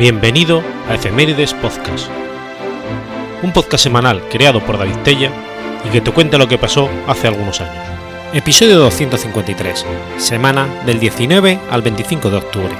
Bienvenido a Efemérides Podcast, un podcast semanal creado por David Tella y que te cuenta lo que pasó hace algunos años. Episodio 253, semana del 19 al 25 de octubre.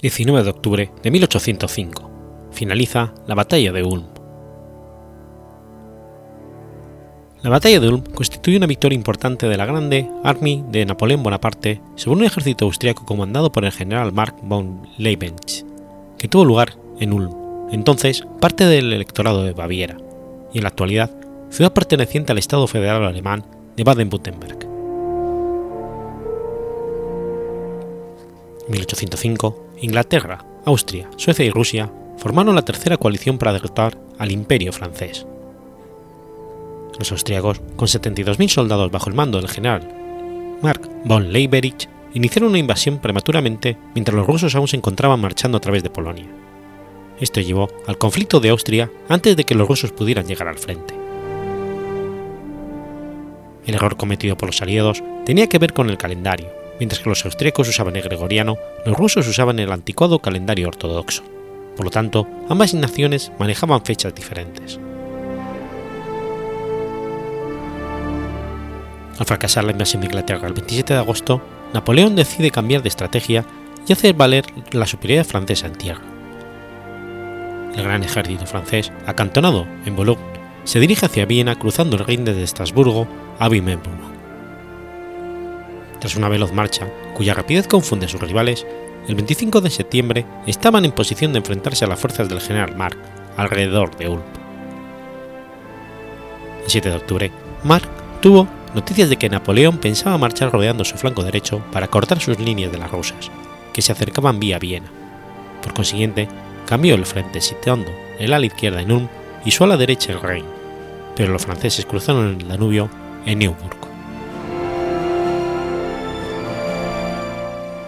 19 de octubre de 1805. Finaliza la Batalla de Ulm. La Batalla de Ulm constituye una victoria importante de la Grande Army de Napoleón Bonaparte sobre un ejército austriaco comandado por el general Mark von Leibench, que tuvo lugar en Ulm, entonces parte del electorado de Baviera, y en la actualidad ciudad perteneciente al Estado federal alemán de Baden-Württemberg. 1805 Inglaterra, Austria, Suecia y Rusia formaron la tercera coalición para derrotar al Imperio francés. Los austriacos, con 72.000 soldados bajo el mando del general Mark von Leiberich, iniciaron una invasión prematuramente mientras los rusos aún se encontraban marchando a través de Polonia. Esto llevó al conflicto de Austria antes de que los rusos pudieran llegar al frente. El error cometido por los aliados tenía que ver con el calendario, mientras que los austríacos usaban el gregoriano, los rusos usaban el anticuado calendario ortodoxo. Por lo tanto, ambas naciones manejaban fechas diferentes. Al fracasar la invasión de Inglaterra el 27 de agosto, Napoleón decide cambiar de estrategia y hacer valer la superioridad francesa en tierra. El gran ejército francés, acantonado en Boulogne, se dirige hacia Viena cruzando el Rin desde Estrasburgo a Wimmelburg. Tras una veloz marcha, cuya rapidez confunde a sus rivales, el 25 de septiembre estaban en posición de enfrentarse a las fuerzas del general Mark alrededor de Ulm. El 7 de octubre, Mark tuvo noticias de que Napoleón pensaba marchar rodeando su flanco derecho para cortar sus líneas de las rusas, que se acercaban vía Viena. Por consiguiente, cambió el frente situando el ala izquierda en Ulm y su ala derecha en Rhein, pero los franceses cruzaron el Danubio en Neuburg.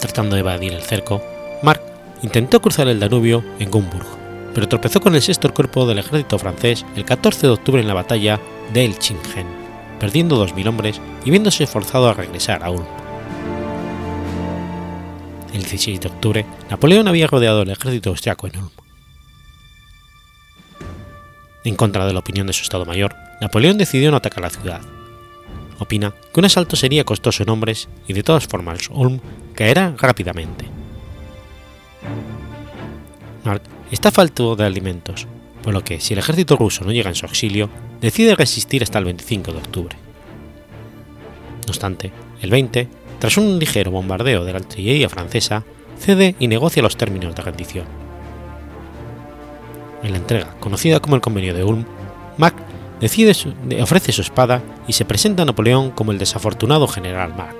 Tratando de evadir el cerco, Mark intentó cruzar el Danubio en Gumburg, pero tropezó con el sexto cuerpo del ejército francés el 14 de octubre en la batalla de Elchingen, perdiendo 2.000 hombres y viéndose forzado a regresar a Ulm. El 16 de octubre, Napoleón había rodeado el ejército austriaco en Ulm. En contra de la opinión de su Estado Mayor, Napoleón decidió no atacar la ciudad, opina que un asalto sería costoso en hombres y de todas formas Ulm caerá rápidamente. Mark está falto de alimentos, por lo que si el ejército ruso no llega en su auxilio, decide resistir hasta el 25 de octubre. No obstante, el 20, tras un ligero bombardeo de la artillería francesa, cede y negocia los términos de rendición. En la entrega, conocida como el Convenio de Ulm, Mack ofrece su espada y se presenta a Napoleón como el desafortunado general Mark.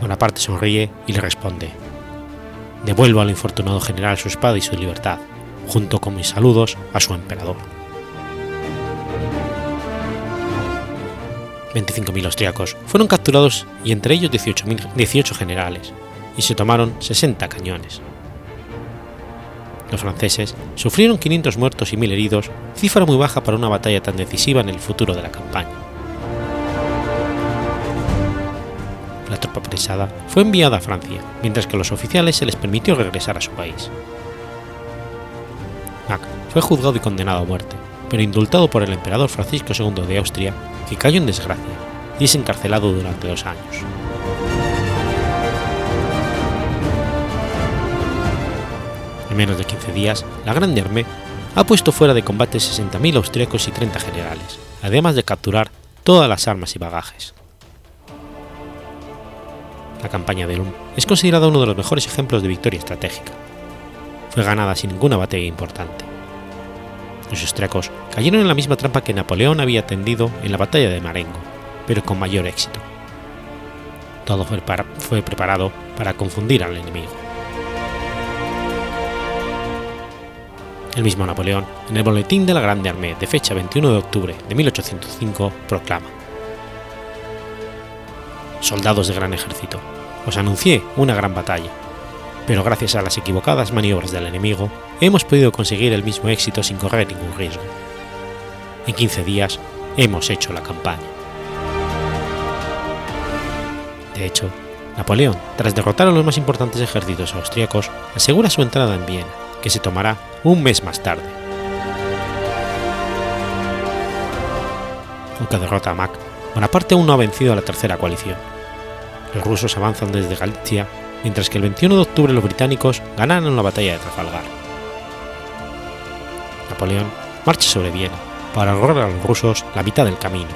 Bonaparte sonríe y le responde: Devuelvo al infortunado general su espada y su libertad, junto con mis saludos a su emperador. 25.000 austriacos fueron capturados y entre ellos 18 generales, y se tomaron 60 cañones. Los franceses sufrieron 500 muertos y 1.000 heridos, cifra muy baja para una batalla tan decisiva en el futuro de la campaña. La tropa apresada fue enviada a Francia, mientras que a los oficiales se les permitió regresar a su país. Mack fue juzgado y condenado a muerte, pero indultado por el emperador Francisco II de Austria, que cayó en desgracia y es encarcelado durante dos años. En menos de 15 días, la Grande Armée ha puesto fuera de combate 60.000 austríacos y 30 generales, además de capturar todas las armas y bagajes. La campaña de Ulm es considerada uno de los mejores ejemplos de victoria estratégica. Fue ganada sin ninguna batalla importante. Los austriacos cayeron en la misma trampa que Napoleón había tendido en la batalla de Marengo, pero con mayor éxito. Todo fue preparado para confundir al enemigo. El mismo Napoleón, en el Boletín de la Grande Armée de fecha 21 de octubre de 1805, proclama: soldados de gran ejército, os anuncié una gran batalla, pero gracias a las equivocadas maniobras del enemigo hemos podido conseguir el mismo éxito sin correr ningún riesgo. En 15 días hemos hecho la campaña. De hecho, Napoleón, tras derrotar a los más importantes ejércitos austríacos, asegura su entrada en Viena, que se tomará un mes más tarde. Aunque derrota a Mack, Bonaparte aún no ha vencido a la tercera coalición. Los rusos avanzan desde Galicia, mientras que el 21 de octubre los británicos ganaron la batalla de Trafalgar. Napoleón marcha sobre Viena para ahorrar a los rusos la mitad del camino,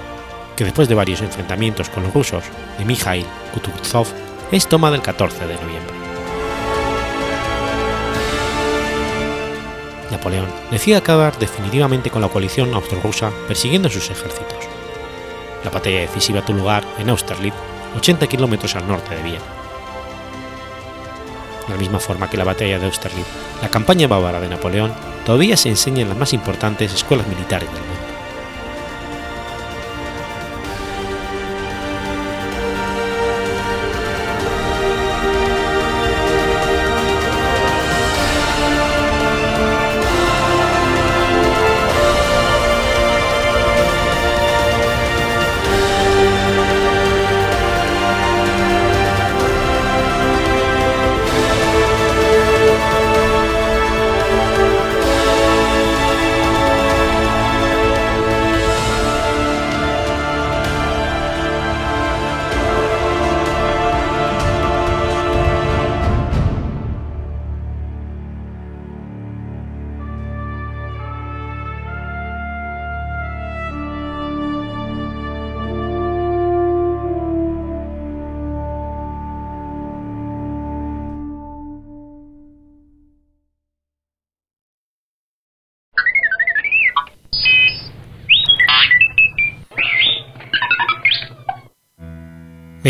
que después de varios enfrentamientos con los rusos de Mikhail Kutuzov es tomada el 14 de noviembre. Napoleón decide acabar definitivamente con la coalición austro-rusa persiguiendo sus ejércitos. La batalla decisiva tuvo lugar en Austerlitz, 80 kilómetros al norte de Viena. De la misma forma que la batalla de Austerlitz, la campaña bávara de Napoleón todavía se enseña en las más importantes escuelas militares del mundo.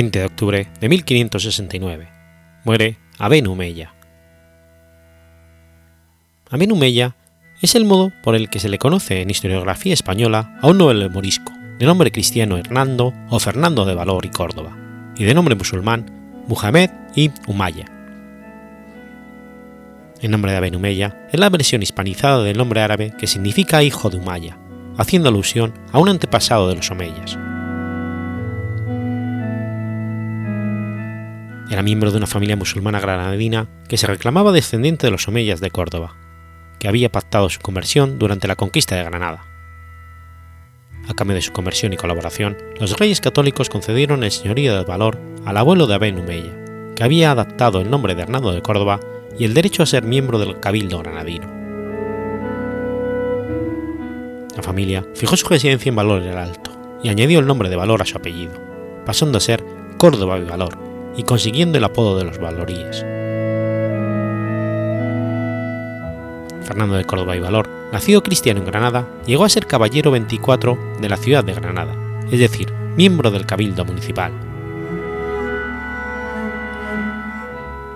20 de octubre de 1569. Muere Aben Humeya. Aben Humeya es el modo por el que se le conoce en historiografía española a un noble morisco, de nombre cristiano Hernando o Fernando de Valor y Córdoba, y de nombre musulmán Muhammad ibn Umayya. El nombre de Aben Humeya es la versión hispanizada del nombre árabe que significa hijo de Umayya, haciendo alusión a un antepasado de los omeyas. Era miembro de una familia musulmana granadina que se reclamaba descendiente de los omeyas de Córdoba, que había pactado su conversión durante la conquista de Granada. A cambio de su conversión y colaboración, los reyes católicos concedieron el señorío de valor al abuelo de Aben Humeya, que había adaptado el nombre de Hernando de Córdoba y el derecho a ser miembro del cabildo granadino. La familia fijó su residencia en Valor el Alto y añadió el nombre de Valor a su apellido, pasando a ser Córdoba y Valor, y consiguiendo el apodo de los Valoríes. Fernando de Córdoba y Valor, nacido cristiano en Granada, llegó a ser caballero 24 de la ciudad de Granada, es decir, miembro del cabildo municipal.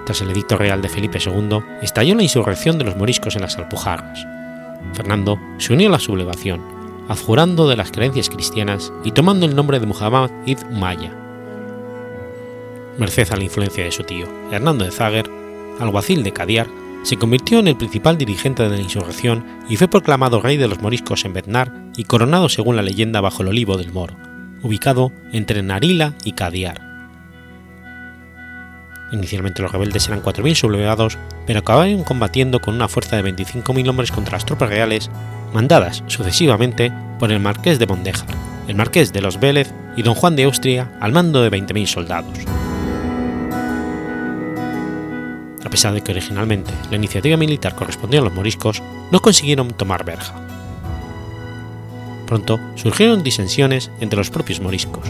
Tras el edicto real de Felipe II, estalló la insurrección de los moriscos en las Alpujarras. Fernando se unió a la sublevación, adjurando de las creencias cristianas y tomando el nombre de Muhammad ibn Umayya, merced a la influencia de su tío, Hernando de Zager, alguacil de Cadiar, se convirtió en el principal dirigente de la insurrección y fue proclamado rey de los moriscos en Bednar y coronado según la leyenda bajo el olivo del Moro, ubicado entre Narila y Cadiar. Inicialmente los rebeldes eran 4.000 sublevados, pero acabaron combatiendo con una fuerza de 25.000 hombres contra las tropas reales, mandadas sucesivamente por el marqués de Mondejar, el marqués de los Vélez y don Juan de Austria al mando de 20.000 soldados. A pesar de que originalmente la iniciativa militar correspondía a los moriscos, no consiguieron tomar Berja. Pronto surgieron disensiones entre los propios moriscos.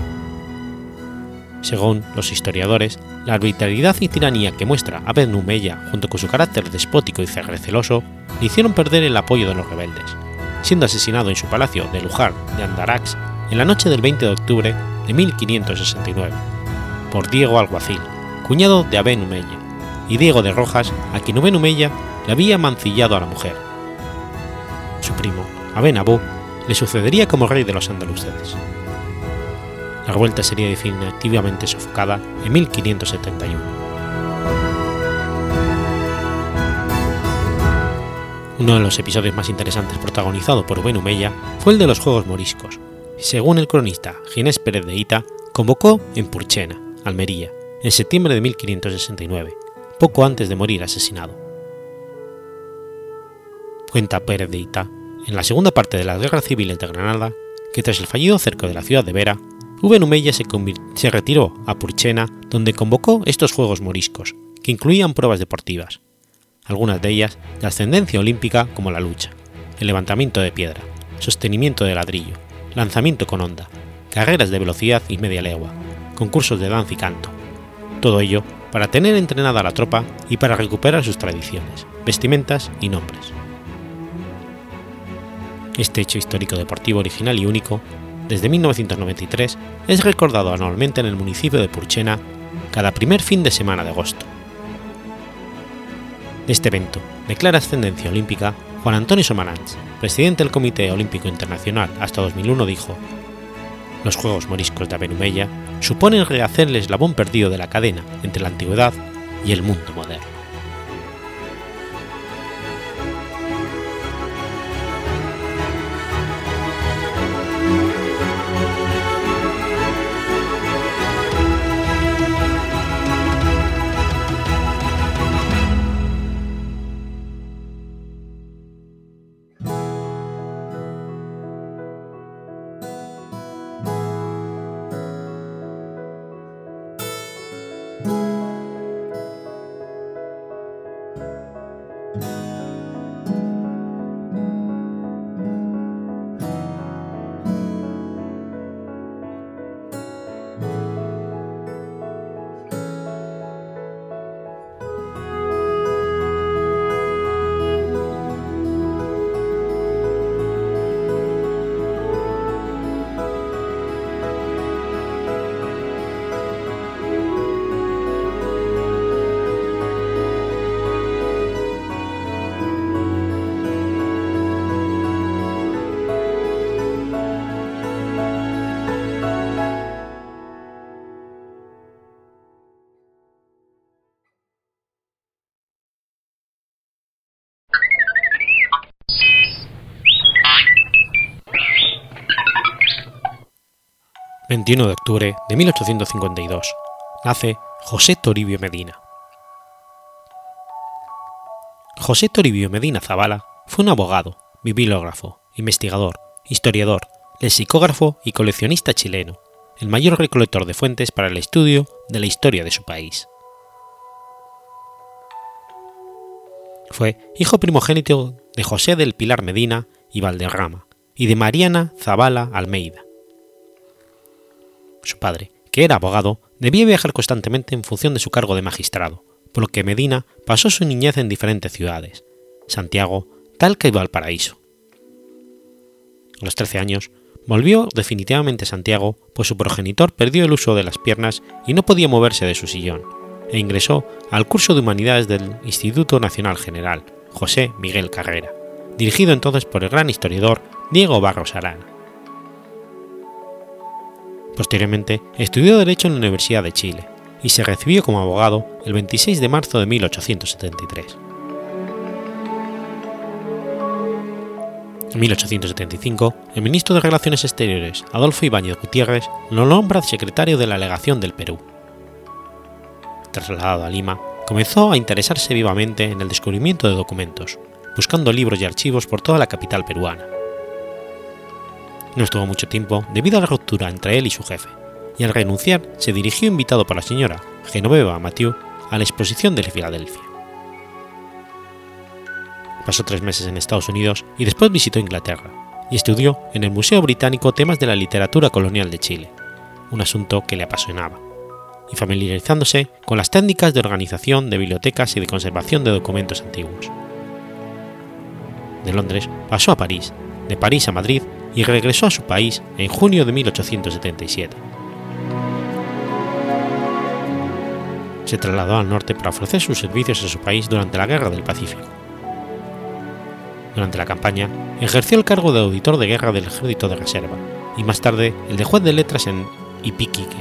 Según los historiadores, la arbitrariedad y tiranía que muestra Abed Humeya junto con su carácter despótico y receloso le hicieron perder el apoyo de los rebeldes, siendo asesinado en su palacio de Lujar de Andarax en la noche del 20 de octubre de 1569 por Diego Alguacil, cuñado de Aben Humeya, y Diego de Rojas, a quien Uben Humeya le había mancillado a la mujer. Su primo, Aben Abú, le sucedería como rey de los andaluces. La revuelta sería definitivamente sofocada en 1571. Uno de los episodios más interesantes protagonizado por Ben Humeya fue el de los Juegos Moriscos. Según el cronista Ginés Pérez de Ita, convocó en Purchena, Almería, en septiembre de 1569, poco antes de morir asesinado. Cuenta Pérez de Ita, en la segunda parte de las guerras civiles de Granada, que tras el fallido cerco de la ciudad de Vera, V. Se, se retiró a Purchena, donde convocó estos Juegos Moriscos, que incluían pruebas deportivas, algunas de ellas de ascendencia olímpica como la lucha, el levantamiento de piedra, sostenimiento de ladrillo, lanzamiento con onda, carreras de velocidad y media legua, concursos de danza y canto. Todo ello para tener entrenada a la tropa y para recuperar sus tradiciones, vestimentas y nombres. Este hecho histórico deportivo original y único, desde 1993, es recordado anualmente en el municipio de Purchena cada primer fin de semana de agosto. De este evento, de clara ascendencia olímpica, Juan Antonio Somaranch, presidente del Comité Olímpico Internacional hasta 2001, dijo: Los Juegos Moriscos de Abenumella suponen rehacer el eslabón perdido de la cadena entre la antigüedad y el mundo moderno. 21 de octubre de 1852, nace José Toribio Medina. José Toribio Medina Zavala fue un abogado, bibliógrafo, investigador, historiador, lexicógrafo y coleccionista chileno, el mayor recolector de fuentes para el estudio de la historia de su país. Fue hijo primogénito de José del Pilar Medina y Valderrama y de Mariana Zavala Almeida su padre, que era abogado, debía viajar constantemente en función de su cargo de magistrado, por lo que Medina pasó su niñez en diferentes ciudades, Santiago, Talca y Valparaíso. A los 13 años, volvió definitivamente a Santiago, pues su progenitor perdió el uso de las piernas y no podía moverse de su sillón, e ingresó al curso de Humanidades del Instituto Nacional General, José Miguel Carrera, dirigido entonces por el gran historiador Diego Barros Arana. Posteriormente, estudió Derecho en la Universidad de Chile y se recibió como abogado el 26 de marzo de 1873. En 1875, el ministro de Relaciones Exteriores, Adolfo Ibáñez Gutiérrez, lo nombra secretario de la Legación del Perú. Trasladado a Lima, comenzó a interesarse vivamente en el descubrimiento de documentos, buscando libros y archivos por toda la capital peruana. No estuvo mucho tiempo debido a la ruptura entre él y su jefe, y al renunciar se dirigió invitado por la señora Genoveva Mathieu a la exposición de Filadelfia. Pasó tres meses en Estados Unidos y después visitó Inglaterra y estudió en el Museo Británico temas de la literatura colonial de Chile, un asunto que le apasionaba, y familiarizándose con las técnicas de organización de bibliotecas y de conservación de documentos antiguos. De Londres pasó a París, de París a Madrid y regresó a su país en junio de 1877. Se trasladó al norte para ofrecer sus servicios a su país durante la Guerra del Pacífico. Durante la campaña, ejerció el cargo de auditor de guerra del Ejército de Reserva y más tarde el de juez de letras en Ipiquique.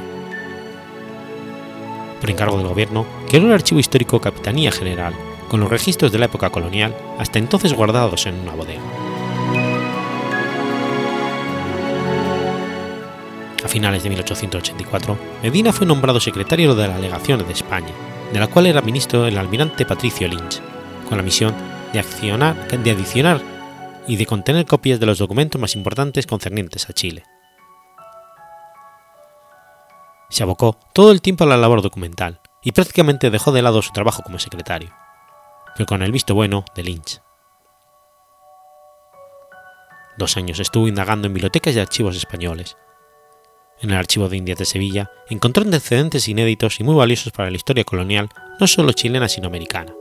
Por encargo del gobierno, creó el Archivo Histórico Capitanía General, con los registros de la época colonial, hasta entonces guardados en una bodega. Finales de 1884, Medina fue nombrado secretario de la Legación de España, de la cual era ministro el almirante Patricio Lynch, con la misión de, accionar, de adicionar y de contener copias de los documentos más importantes concernientes a Chile. Se abocó todo el tiempo a la labor documental y prácticamente dejó de lado su trabajo como secretario, pero con el visto bueno de Lynch. Dos años estuvo indagando en bibliotecas y archivos españoles. En el Archivo de Indias de Sevilla encontró antecedentes inéditos y muy valiosos para la historia colonial no solo chilena sino americana.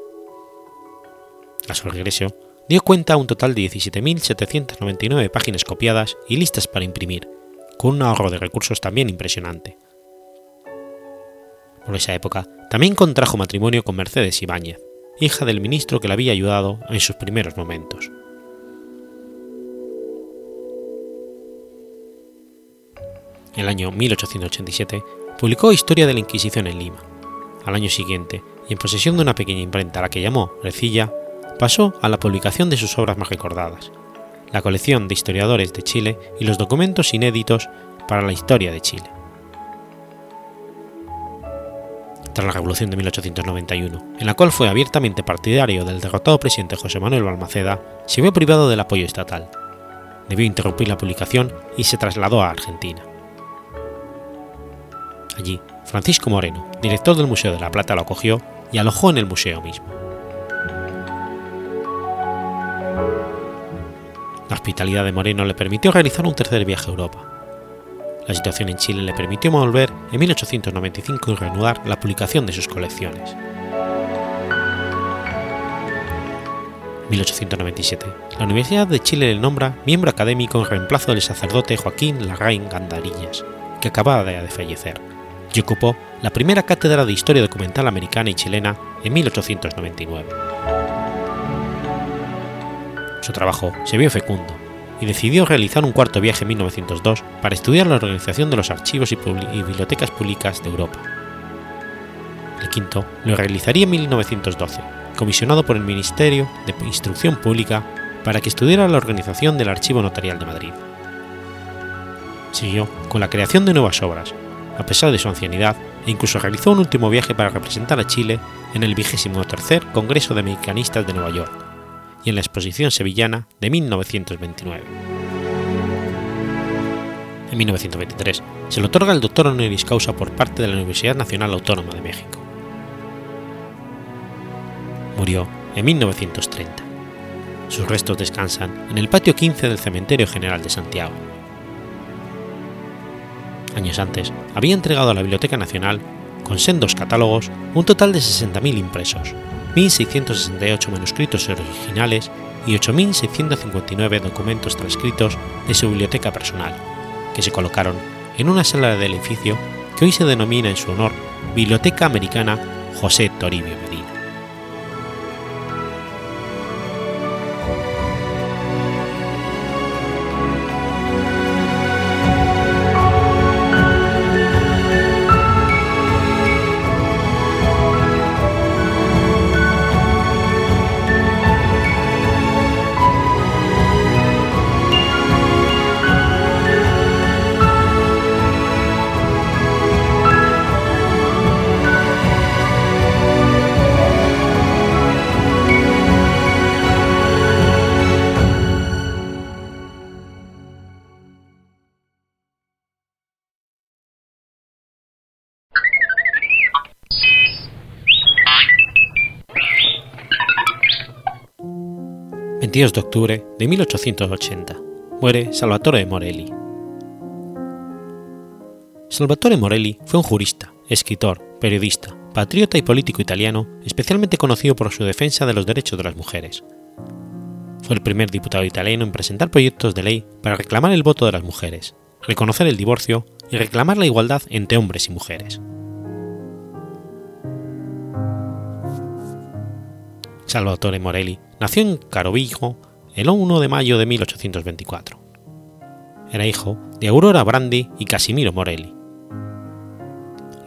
A su regreso, dio cuenta a un total de 17.799 páginas copiadas y listas para imprimir, con un ahorro de recursos también impresionante. Por esa época, también contrajo matrimonio con Mercedes Ibáñez, hija del ministro que la había ayudado en sus primeros momentos. El año 1887 publicó Historia de la Inquisición en Lima. Al año siguiente, y en posesión de una pequeña imprenta a la que llamó Recilla, pasó a la publicación de sus obras más recordadas, la colección de historiadores de Chile y los documentos inéditos para la historia de Chile. Tras la Revolución de 1891, en la cual fue abiertamente partidario del derrotado presidente José Manuel Balmaceda, se vio privado del apoyo estatal. Debió interrumpir la publicación y se trasladó a Argentina. Allí, Francisco Moreno, director del Museo de la Plata, lo acogió y alojó en el museo mismo. La hospitalidad de Moreno le permitió realizar un tercer viaje a Europa. La situación en Chile le permitió volver en 1895 y reanudar la publicación de sus colecciones. En 1897, la Universidad de Chile le nombra miembro académico en reemplazo del sacerdote Joaquín Larraín Gandarillas, que acababa de fallecer, y ocupó la primera cátedra de Historia Documental Americana y Chilena en 1899. Su trabajo se vio fecundo y decidió realizar un cuarto viaje en 1902 para estudiar la organización de los archivos y, bibliotecas públicas de Europa. El quinto lo realizaría en 1912, comisionado por el Ministerio de Instrucción Pública para que estudiara la organización del Archivo Notarial de Madrid. Siguió con la creación de nuevas obras, a pesar de su ancianidad, e incluso realizó un último viaje para representar a Chile en el vigésimo tercer Congreso de Mecanistas de Nueva York, y en la Exposición Sevillana de 1929. En 1923 se le otorga el doctor honoris causa por parte de la Universidad Nacional Autónoma de México. Murió en 1930. Sus restos descansan en el patio 15 del Cementerio General de Santiago. Años antes, había entregado a la Biblioteca Nacional, con sendos catálogos, un total de 60.000 impresos, 1.668 manuscritos originales y 8.659 documentos transcritos de su biblioteca personal, que se colocaron en una sala del edificio que hoy se denomina en su honor Biblioteca Americana José Toribio Medina. 22 de octubre de 1880 muere Salvatore Morelli. Salvatore Morelli fue un jurista, escritor, periodista, patriota y político italiano, especialmente conocido por su defensa de los derechos de las mujeres. Fue el primer diputado italiano en presentar proyectos de ley para reclamar el voto de las mujeres, reconocer el divorcio y reclamar la igualdad entre hombres y mujeres. Salvatore Morelli nació en Carovigo el 1 de mayo de 1824. Era hijo de Aurora Brandi y Casimiro Morelli,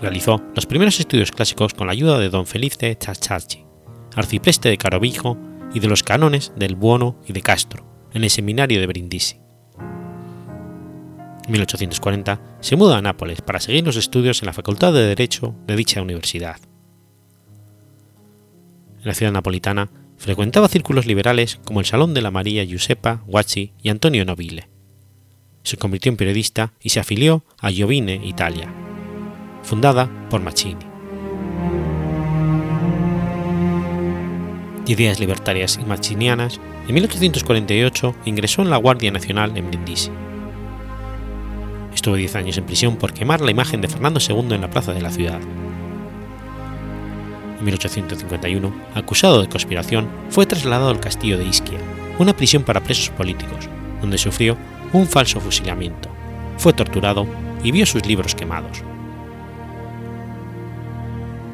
realizó los primeros estudios clásicos con la ayuda de don Felice Chacharchi, arcipreste de Carovijo y de los cánones del Buono y de Castro, en el seminario de Brindisi. En 1840 se muda a Nápoles para seguir los estudios en la Facultad de Derecho de dicha universidad. En la ciudad napolitana frecuentaba círculos liberales como el Salón de la María Giuseppa Guacci y Antonio Nobile. Se convirtió en periodista y se afilió a Giovine Italia, fundada por Maccini. De ideas libertarias y machinianas, en 1848 ingresó en la Guardia Nacional en Brindisi. Estuvo 10 años en prisión por quemar la imagen de Fernando II en la plaza de la ciudad. En 1851, acusado de conspiración, fue trasladado al castillo de Ischia, una prisión para presos políticos, donde sufrió un falso fusilamiento, fue torturado y vio sus libros quemados.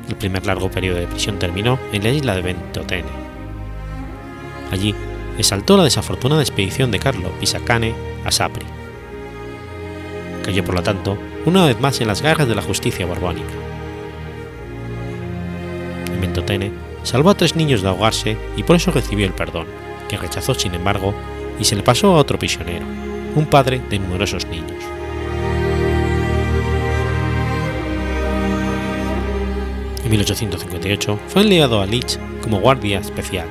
El primer largo periodo de prisión terminó en la isla de Ventotene. Allí exaltó la desafortunada expedición de Carlo Pisacane a Sapri. Cayó, por lo tanto, una vez más en las garras de la justicia borbónica. En Ventotene salvó a tres niños de ahogarse y por eso recibió el perdón, que rechazó sin embargo, y se le pasó a otro prisionero, un padre de numerosos niños. En 1858 fue enviado a Leeds como guardia especial.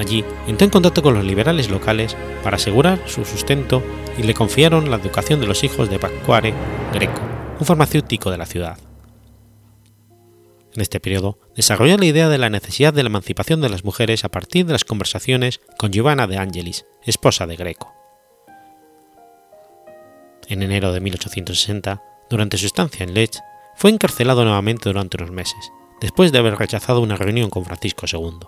Allí entró en contacto con los liberales locales para asegurar su sustento y le confiaron la educación de los hijos de Pasquale Greco, un farmacéutico de la ciudad. En este periodo desarrolló la idea de la necesidad de la emancipación de las mujeres a partir de las conversaciones con Giovanna de Angelis, esposa de Greco. En enero de 1860, durante su estancia en Lech, fue encarcelado nuevamente durante unos meses, después de haber rechazado una reunión con Francisco II.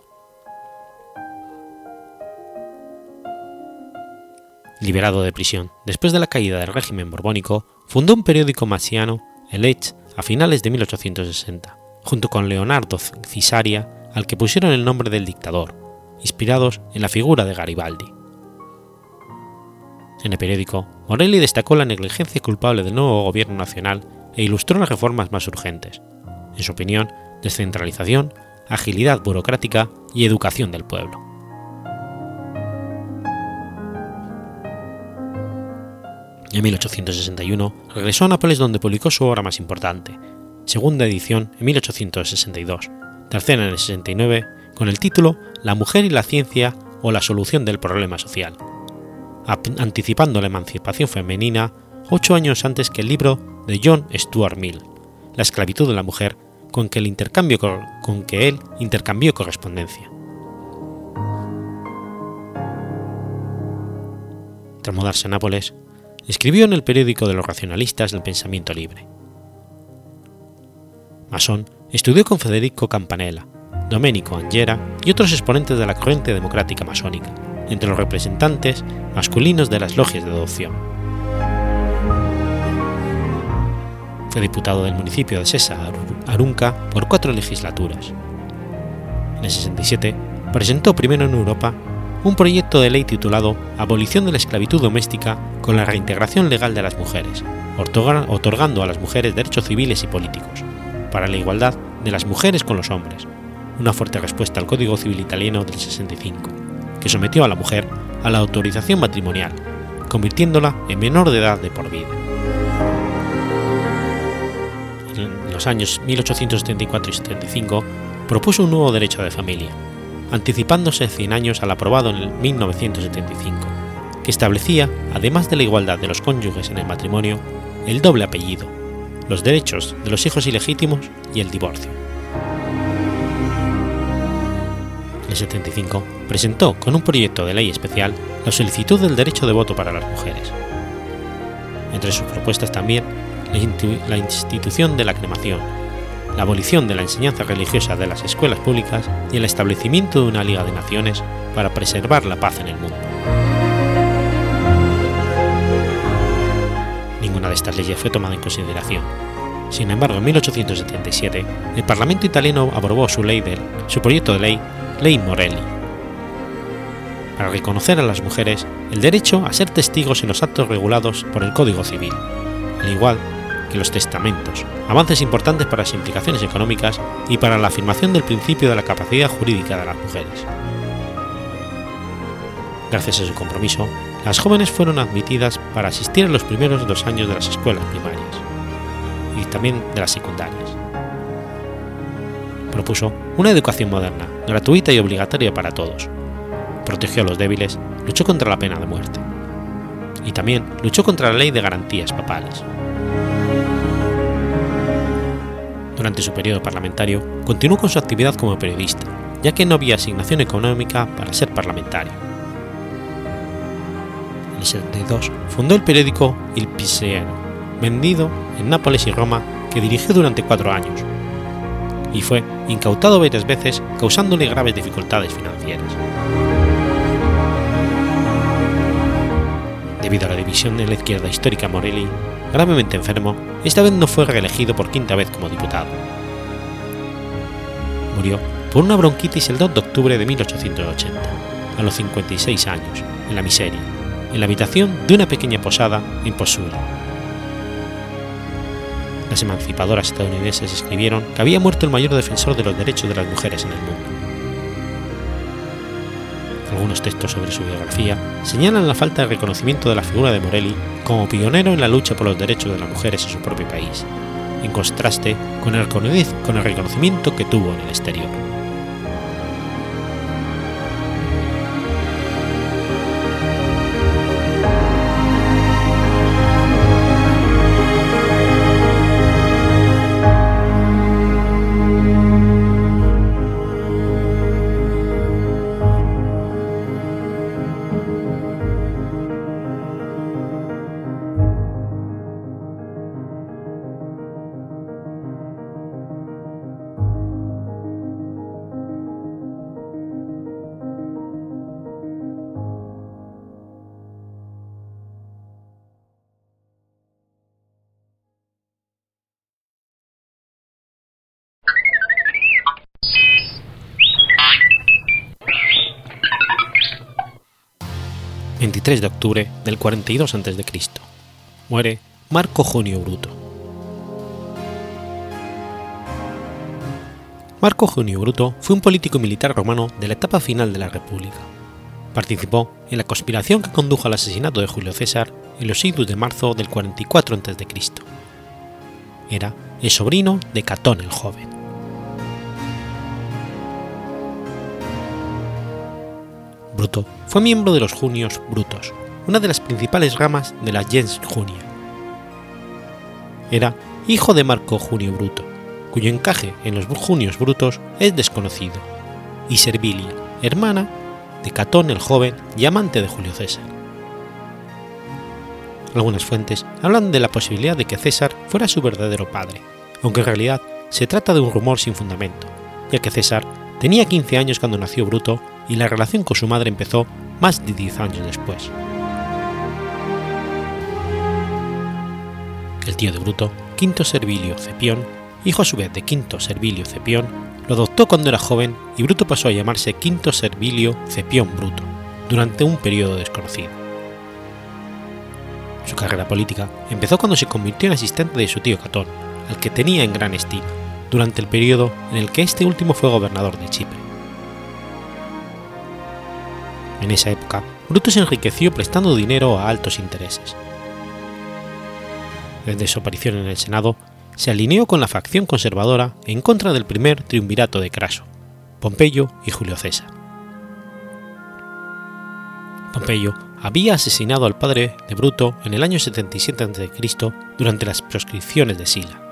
Liberado de prisión después de la caída del régimen borbónico, fundó un periódico masiano, el Lech, a finales de 1860, junto con Leonardo Cisaria, al que pusieron el nombre del dictador, inspirados en la figura de Garibaldi. En el periódico, Morelli destacó la negligencia culpable del nuevo gobierno nacional e ilustró las reformas más urgentes, en su opinión, descentralización, agilidad burocrática y educación del pueblo. En 1861 regresó a Nápoles donde publicó su obra más importante, segunda edición en 1862, tercera en el 69 con el título La mujer y la ciencia o la solución del problema social, anticipando la emancipación femenina ocho años antes que el libro de John Stuart Mill, La esclavitud de la mujer, con que, el que él intercambió correspondencia. Tras mudarse a Nápoles, escribió en el periódico de los racionalistas del pensamiento libre. Masón, estudió con Federico Campanella, Domenico Angera y otros exponentes de la corriente democrática masónica, entre los representantes masculinos de las logias de adopción. Fue diputado del municipio de Sesa Arunca por cuatro legislaturas. En el 67 presentó primero en Europa un proyecto de ley titulado Abolición de la esclavitud doméstica con la reintegración legal de las mujeres, otorgando a las mujeres derechos civiles y políticos, para la igualdad de las mujeres con los hombres, una fuerte respuesta al Código Civil Italiano del 65, que sometió a la mujer a la autorización matrimonial, convirtiéndola en menor de edad de por vida. En los años 1874 y 75 propuso un nuevo derecho de familia, anticipándose 100 años al aprobado en 1975, que establecía, además de la igualdad de los cónyuges en el matrimonio, el doble apellido, los derechos de los hijos ilegítimos y el divorcio. En el 75 presentó con un proyecto de ley especial la solicitud del derecho de voto para las mujeres. Entre sus propuestas también la institución de la cremación, la abolición de la enseñanza religiosa de las escuelas públicas y el establecimiento de una Liga de Naciones para preservar la paz en el mundo. Ninguna de estas leyes fue tomada en consideración. Sin embargo, en 1877, el Parlamento italiano aprobó su, ley de, su proyecto de ley, Ley Morelli, para reconocer a las mujeres el derecho a ser testigos en los actos regulados por el Código Civil, al igual que los testamentos, avances importantes para las implicaciones económicas y para la afirmación del principio de la capacidad jurídica de las mujeres. Gracias a su compromiso, las jóvenes fueron admitidas para asistir en los primeros dos años de las escuelas primarias y también de las secundarias. Propuso una educación moderna, gratuita y obligatoria para todos. Protegió a los débiles, luchó contra la pena de muerte. Y también luchó contra la ley de garantías papales. Durante su periodo parlamentario, continuó con su actividad como periodista, ya que no había asignación económica para ser parlamentario. El 72 fundó el periódico Il Piseano, vendido en Nápoles y Roma, que dirigió durante cuatro años, y fue incautado varias veces causándole graves dificultades financieras. Debido a la división de la izquierda histórica Morelli, gravemente enfermo, esta vez no fue reelegido por quinta vez como diputado. Murió por una bronquitis el 2 de octubre de 1880, a los 56 años, en la miseria, en la habitación de una pequeña posada en. Las emancipadoras estadounidenses escribieron que había muerto el mayor defensor de los derechos de las mujeres en el mundo. Algunos textos sobre su biografía señalan la falta de reconocimiento de la figura de Morelli como pionero en la lucha por los derechos de las mujeres en su propio país, en contraste con el, con el reconocimiento que tuvo en el exterior. 23 de octubre del 42 a.C. Muere Marco Junio Bruto. Marco Junio Bruto fue un político militar romano de la etapa final de la República. Participó en la conspiración que condujo al asesinato de Julio César en los idus de marzo del 44 a.C. Era el sobrino de Catón el Joven. Bruto fue miembro de los Junios Brutos, una de las principales ramas de la gens Junia. Era hijo de Marco Junio Bruto, cuyo encaje en los Junios Brutos es desconocido, y Servilia, hermana de Catón el Joven y amante de Julio César. Algunas fuentes hablan de la posibilidad de que César fuera su verdadero padre, aunque en realidad se trata de un rumor sin fundamento, ya que César tenía 15 años cuando nació Bruto y la relación con su madre empezó más de 10 años después. El tío de Bruto, Quinto Servilio Cepión, hijo a su vez de Quinto Servilio Cepión, lo adoptó cuando era joven y Bruto pasó a llamarse Quinto Servilio Cepión Bruto, durante un periodo desconocido. Su carrera política empezó cuando se convirtió en asistente de su tío Catón, al que tenía en gran estima, durante el periodo en el que este último fue gobernador de Chipre. En esa época, Bruto se enriqueció prestando dinero a altos intereses. Desde su aparición en el Senado, se alineó con la facción conservadora en contra del primer triunvirato de Craso, Pompeyo y Julio César. Pompeyo había asesinado al padre de Bruto en el año 77 a.C. durante las proscripciones de Sila.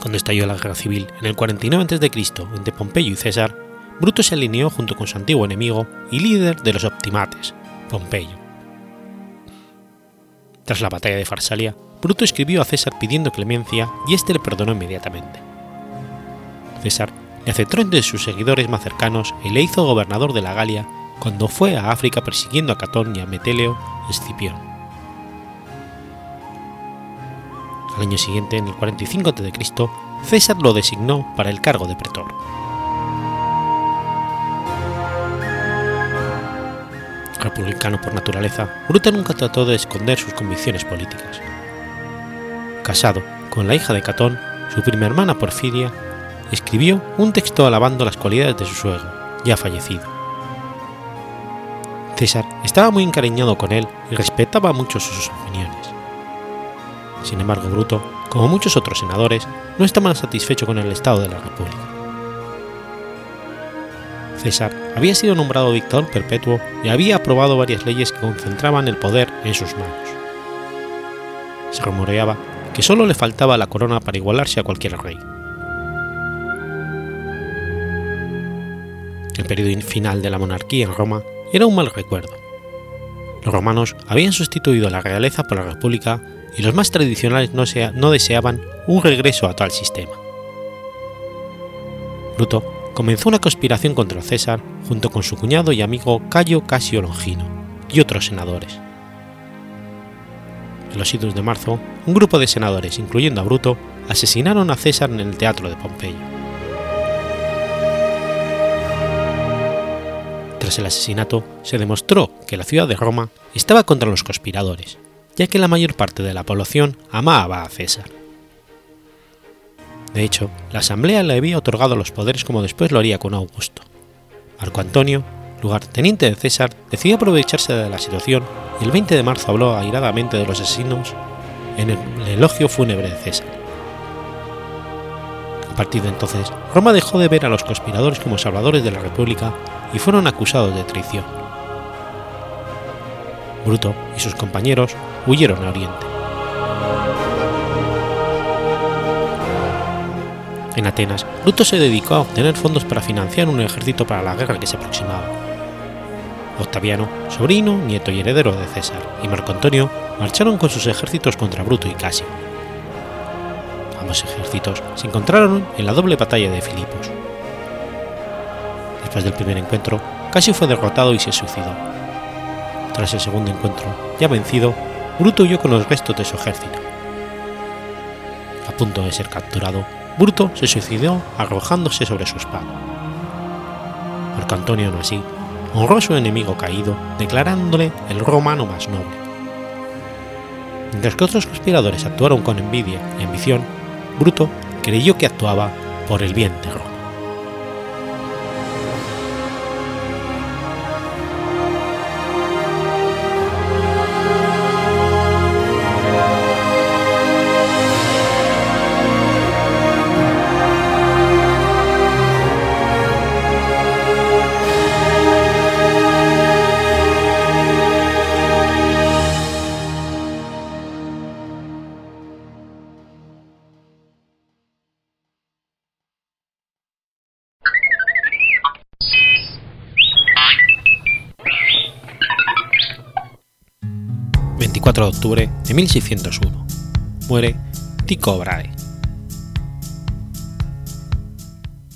Cuando estalló la guerra civil en el 49 a.C. entre Pompeyo y César, Bruto se alineó junto con su antiguo enemigo y líder de los optimates, Pompeyo. Tras la batalla de Farsalia, Bruto escribió a César pidiendo clemencia y éste le perdonó inmediatamente. César le aceptó entre sus seguidores más cercanos y le hizo gobernador de la Galia cuando fue a África persiguiendo a Catón y a Meteleo Escipión. Al año siguiente, en el 45 a.C., César lo designó para el cargo de pretor. Republicano por naturaleza, Bruto nunca trató de esconder sus convicciones políticas. Casado con la hija de Catón, su prima hermana Porfiria, escribió un texto alabando las cualidades de su suegro, ya fallecido. César estaba muy encariñado con él y respetaba mucho sus opiniones. Sin embargo, Bruto, como muchos otros senadores, no estaba satisfecho con el estado de la República. César había sido nombrado dictador perpetuo y había aprobado varias leyes que concentraban el poder en sus manos. Se rumoreaba que solo le faltaba la corona para igualarse a cualquier rey. El periodo final de la monarquía en Roma era un mal recuerdo. Los romanos habían sustituido la realeza por la república y los más tradicionales no, deseaban un regreso a tal sistema. Bruto comenzó una conspiración contra César junto con su cuñado y amigo Cayo Casio Longino y otros senadores. En los idus de marzo, un grupo de senadores, incluyendo a Bruto, asesinaron a César en el teatro de Pompeyo. Tras el asesinato, se demostró que la ciudad de Roma estaba contra los conspiradores, ya que la mayor parte de la población amaba a César. De hecho, la Asamblea le había otorgado los poderes como después lo haría con Augusto. Marco Antonio, lugarteniente de César, decidió aprovecharse de la situación y el 20 de marzo habló airadamente de los asesinos en el elogio fúnebre de César. A partir de entonces, Roma dejó de ver a los conspiradores como salvadores de la República y fueron acusados de traición. Bruto y sus compañeros huyeron a Oriente. En Atenas, Bruto se dedicó a obtener fondos para financiar un ejército para la guerra que se aproximaba. Octaviano, sobrino, nieto y heredero de César, y Marco Antonio marcharon con sus ejércitos contra Bruto y Casio. Ambos ejércitos se encontraron en la doble batalla de Filipos. Después del primer encuentro, Casio fue derrotado y se suicidó. Tras el segundo encuentro, ya vencido, Bruto huyó con los restos de su ejército. A punto de ser capturado, Bruto se suicidó arrojándose sobre su espada. Marco Antonio, aún así, honró a su enemigo caído, declarándole el romano más noble. Mientras que otros conspiradores actuaron con envidia y ambición, Bruto creyó que actuaba por el bien de Roma. Octubre de 1601. Muere Tycho Brahe.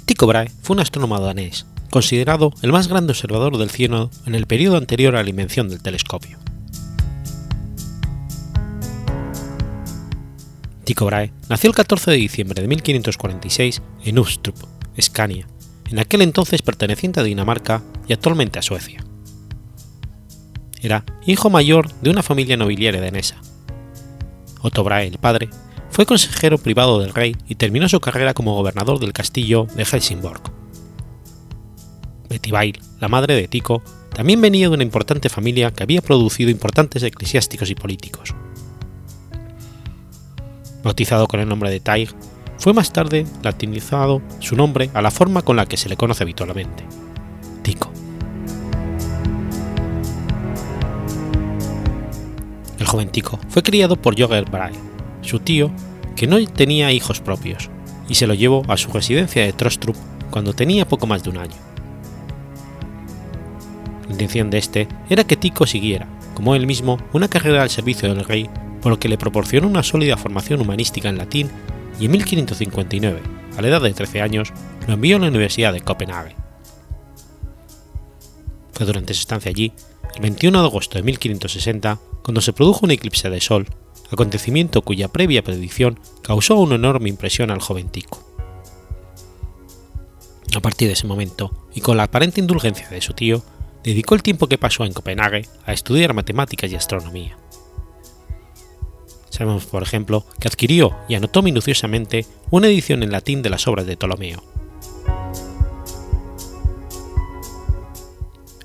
Tycho Brahe fue un astrónomo danés, considerado el más grande observador del cielo en el periodo anterior a la invención del telescopio. Tycho Brahe nació el 14 de diciembre de 1546 en Ustrup, Escania, en aquel entonces perteneciente a Dinamarca y actualmente a Suecia. Era hijo mayor de una familia nobiliaria danesa. Otto Brahe, el padre, fue consejero privado del rey y terminó su carrera como gobernador del castillo de Helsingborg. Betty Bail, la madre de Tycho, también venía de una importante familia que había producido importantes eclesiásticos y políticos. Bautizado con el nombre de Taig, fue más tarde latinizado su nombre a la forma con la que se le conoce habitualmente, Tycho. El joven Tico fue criado por Jogger Brahe, su tío, que no tenía hijos propios, y se lo llevó a su residencia de Trostrup cuando tenía poco más de un año. La intención de este era que Tico siguiera, como él mismo, una carrera al servicio del rey, por lo que le proporcionó una sólida formación humanística en latín y en 1559, a la edad de 13 años, lo envió a la Universidad de Copenhague. Fue durante su estancia allí, el 21 de agosto de 1560, cuando se produjo un eclipse de sol, acontecimiento cuya previa predicción causó una enorme impresión al joven Tico. A partir de ese momento, y con la aparente indulgencia de su tío, dedicó el tiempo que pasó en Copenhague a estudiar matemáticas y astronomía. Sabemos, por ejemplo, que adquirió y anotó minuciosamente una edición en latín de las obras de Ptolomeo.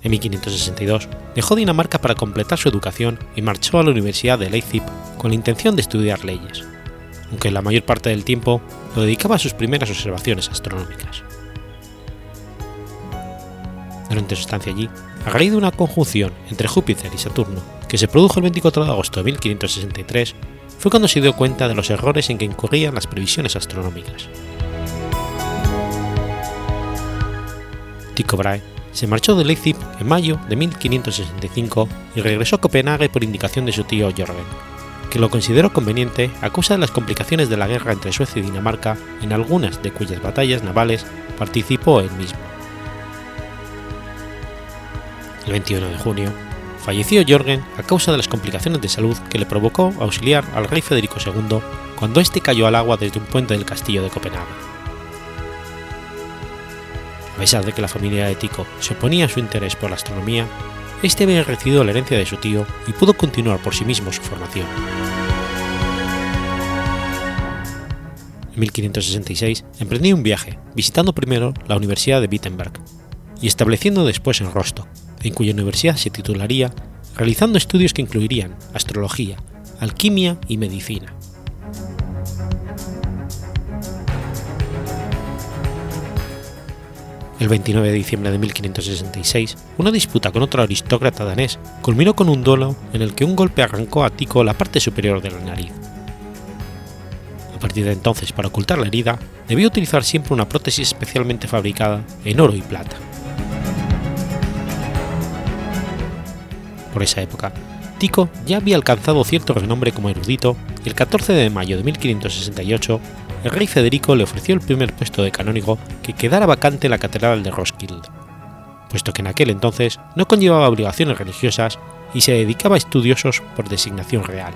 En 1562 dejó Dinamarca para completar su educación y marchó a la Universidad de Leipzig con la intención de estudiar leyes, aunque la mayor parte del tiempo lo dedicaba a sus primeras observaciones astronómicas. Durante su estancia allí, a raíz de una conjunción entre Júpiter y Saturno que se produjo el 24 de agosto de 1563, fue cuando se dio cuenta de los errores en que incurrían las previsiones astronómicas. Tycho Brahe se marchó de Leipzig en mayo de 1565 y regresó a Copenhague por indicación de su tío Jorgen, que lo consideró conveniente a causa de las complicaciones de la guerra entre Suecia y Dinamarca, en algunas de cuyas batallas navales participó él mismo. El 21 de junio, falleció Jorgen a causa de las complicaciones de salud que le provocó auxiliar al rey Federico II cuando éste cayó al agua desde un puente del castillo de Copenhague. A pesar de que la familia de Tycho se oponía a su interés por la astronomía, este había recibido la herencia de su tío y pudo continuar por sí mismo su formación. En 1566 emprendió un viaje, visitando primero la Universidad de Wittenberg y estableciendo después en Rostock, en cuya universidad se titularía, realizando estudios que incluirían astrología, alquimia y medicina. El 29 de diciembre de 1566, una disputa con otro aristócrata danés culminó con un duelo en el que un golpe arrancó a Tico la parte superior de la nariz. A partir de entonces, para ocultar la herida, debió utilizar siempre una prótesis especialmente fabricada en oro y plata. Por esa época, Tico ya había alcanzado cierto renombre como erudito y el 14 de mayo de 1568 el rey Federico le ofreció el primer puesto de canónigo que quedara vacante en la catedral de Roskilde, puesto que en aquel entonces no conllevaba obligaciones religiosas y se dedicaba a estudiosos por designación real.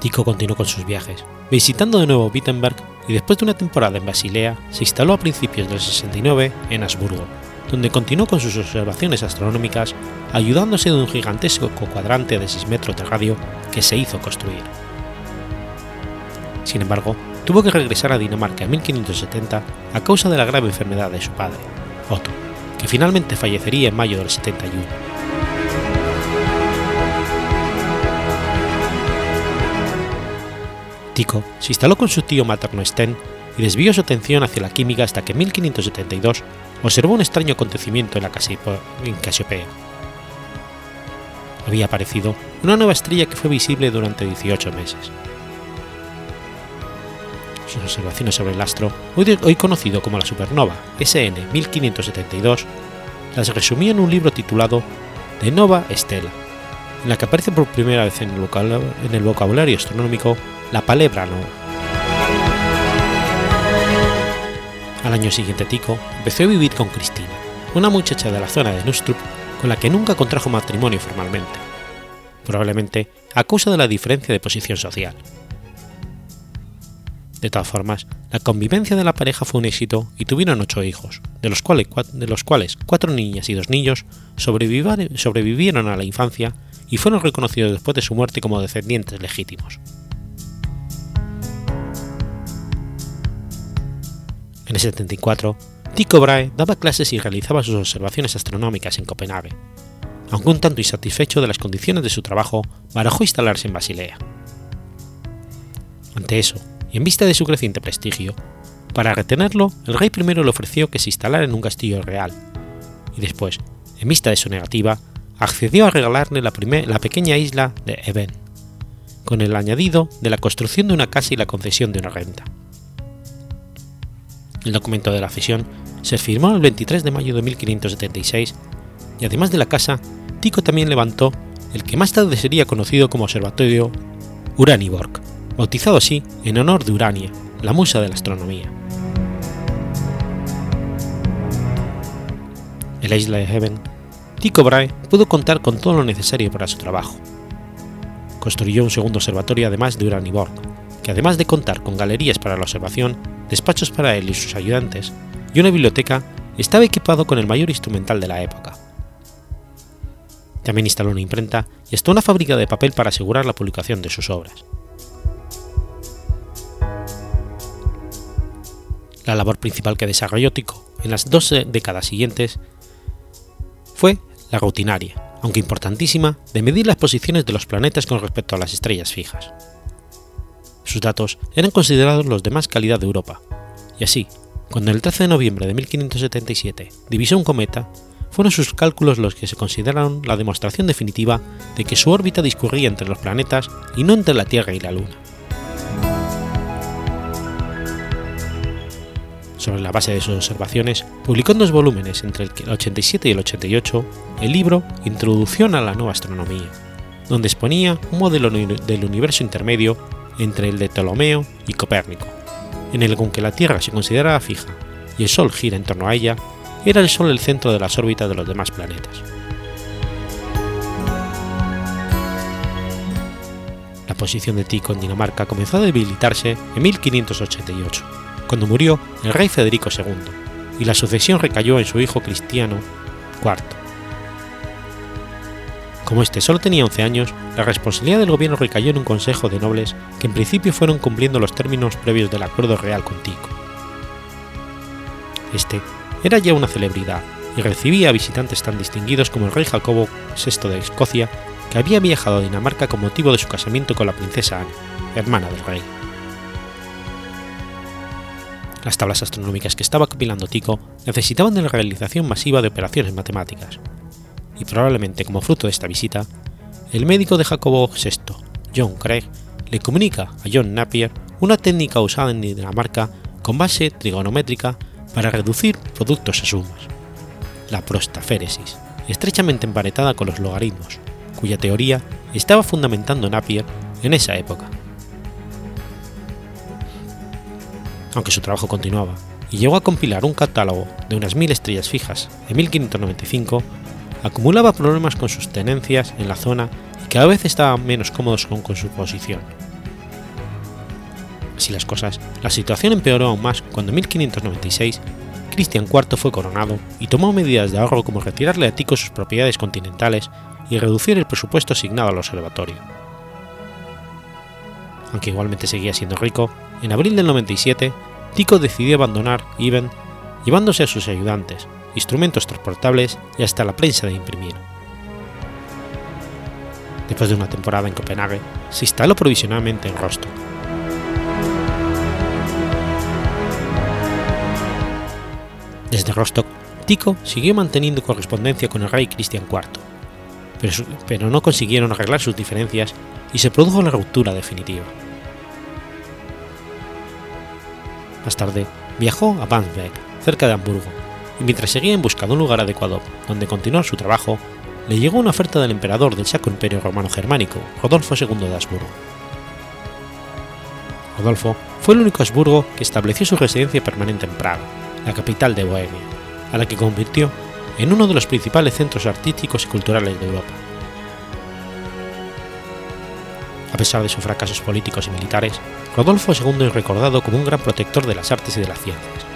Tico continuó con sus viajes, visitando de nuevo Wittenberg y después de una temporada en Basilea se instaló a principios del 69 en Habsburgo, donde continuó con sus observaciones astronómicas ayudándose de un gigantesco cuadrante de 6 metros de radio que se hizo construir. Sin embargo, tuvo que regresar a Dinamarca en 1570 a causa de la grave enfermedad de su padre, Otto, que finalmente fallecería en mayo del 71. Tico se instaló con su tío materno Sten y desvió su atención hacia la química hasta que en 1572 observó un extraño acontecimiento en la Casiopea. Había aparecido una nueva estrella que fue visible durante 18 meses. Sus observaciones sobre el astro, hoy conocido como la supernova SN 1572, las resumió en un libro titulado De Nova Stella, en la que aparece por primera vez en el vocabulario, astronómico la palabra nova. Al año siguiente Tico empezó a vivir con Cristina, una muchacha de la zona de Nustrup con la que nunca contrajo matrimonio formalmente, probablemente a causa de la diferencia de posición social. De todas formas, la convivencia de la pareja fue un éxito y tuvieron ocho hijos, de los cuales, de los cuales cuatro niñas y dos niños sobrevivieron a la infancia y fueron reconocidos después de su muerte como descendientes legítimos. En el 74, Tycho Brahe daba clases y realizaba sus observaciones astronómicas en Copenhague. Aunque un tanto insatisfecho de las condiciones de su trabajo, barajó instalarse en Basilea. Ante eso, y en vista de su creciente prestigio, para retenerlo, el rey primero le ofreció que se instalara en un castillo real, y después, en vista de su negativa, accedió a regalarle la, la pequeña isla de Eben, con el añadido de la construcción de una casa y la concesión de una renta. El documento de la cesión se firmó el 23 de mayo de 1576 y además de la casa, Tycho también levantó el que más tarde sería conocido como Observatorio Uraniborg, bautizado así en honor de Urania, la musa de la astronomía. En la isla de Heaven, Tycho Brahe pudo contar con todo lo necesario para su trabajo. Construyó un segundo observatorio además de Uraniborg, que además de contar con galerías para la observación, despachos para él y sus ayudantes, y una biblioteca, estaba equipado con el mayor instrumental de la época. También instaló una imprenta y hasta una fábrica de papel para asegurar la publicación de sus obras. La labor principal que desarrolló Tycho en las dos décadas siguientes fue la rutinaria, aunque importantísima, de medir las posiciones de los planetas con respecto a las estrellas fijas. Sus datos eran considerados los de más calidad de Europa, y así, cuando el 13 de noviembre de 1577 divisó un cometa, fueron sus cálculos los que se consideraron la demostración definitiva de que su órbita discurría entre los planetas y no entre la Tierra y la Luna. Sobre la base de sus observaciones, publicó en dos volúmenes entre el 87 y el 88 el libro Introducción a la Nueva Astronomía, donde exponía un modelo del universo intermedio entre el de Ptolomeo y Copérnico, en el que la Tierra se consideraba fija y el Sol gira en torno a ella, era el Sol el centro de las órbitas de los demás planetas. La posición de Tycho en Dinamarca comenzó a debilitarse en 1588 cuando murió el rey Federico II, y la sucesión recayó en su hijo Cristiano IV. Como este solo tenía 11 años, la responsabilidad del gobierno recayó en un consejo de nobles que en principio fueron cumpliendo los términos previos del acuerdo real con Tico. Este era ya una celebridad y recibía visitantes tan distinguidos como el rey Jacobo VI de Escocia, que había viajado a Dinamarca con motivo de su casamiento con la princesa Anne, hermana del rey. Las tablas astronómicas que estaba compilando Tycho necesitaban de la realización masiva de operaciones matemáticas, y probablemente como fruto de esta visita, el médico de Jacobo VI, John Craig, le comunica a John Napier una técnica usada en Dinamarca con base trigonométrica para reducir productos a sumas, la prostaféresis, estrechamente emparentada con los logaritmos, cuya teoría estaba fundamentando Napier en esa época. aunque su trabajo continuaba, y llegó a compilar un catálogo de unas mil estrellas fijas en 1595, acumulaba problemas con sus tenencias en la zona y cada vez estaba menos cómodos con, su posición. Así las cosas, la situación empeoró aún más cuando en 1596 Cristian IV fue coronado y tomó medidas de ahorro como retirarle a Tico sus propiedades continentales y reducir el presupuesto asignado al observatorio. Aunque igualmente seguía siendo rico, en abril del 97, Tycho decidió abandonar Iben llevándose a sus ayudantes, instrumentos transportables y hasta la prensa de imprimir. Después de una temporada en Copenhague, se instaló provisionalmente en Rostock. Desde Rostock, Tycho siguió manteniendo correspondencia con el rey Cristian IV, pero, pero no consiguieron arreglar sus diferencias y se produjo la ruptura definitiva. Más tarde, viajó a Wandsbek, cerca de Hamburgo, y mientras seguía en busca de un lugar adecuado donde continuar su trabajo, le llegó una oferta del emperador del Sacro Imperio Romano Germánico, Rodolfo II de Habsburgo. Rodolfo fue el único Habsburgo que estableció su residencia permanente en Praga, la capital de Bohemia, a la que convirtió en uno de los principales centros artísticos y culturales de Europa. A pesar de sus fracasos políticos y militares, Rodolfo II es recordado como un gran protector de las artes y de las ciencias.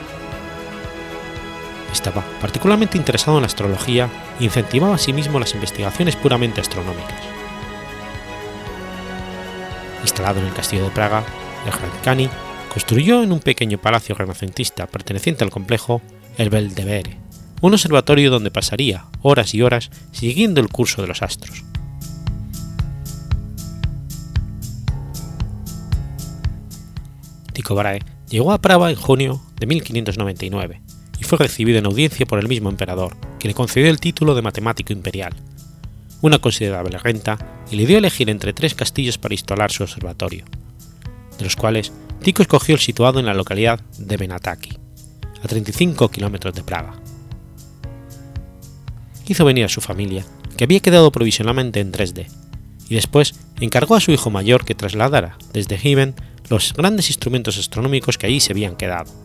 Estaba particularmente interesado en la astrología e incentivaba asimismo las investigaciones puramente astronómicas. Instalado en el castillo de Praga, el construyó en un pequeño palacio renacentista perteneciente al complejo el Belvedere, un observatorio donde pasaría horas y horas siguiendo el curso de los astros. Tycho Brahe llegó a Praga en junio de 1599 fue recibido en audiencia por el mismo emperador, que le concedió el título de matemático imperial, una considerable renta y le dio a elegir entre tres castillos para instalar su observatorio, de los cuales Tycho escogió el situado en la localidad de Benataki, a 35 kilómetros de Praga. Hizo venir a su familia, que había quedado provisionalmente en 3D, y después encargó a su hijo mayor que trasladara desde Given los grandes instrumentos astronómicos que allí se habían quedado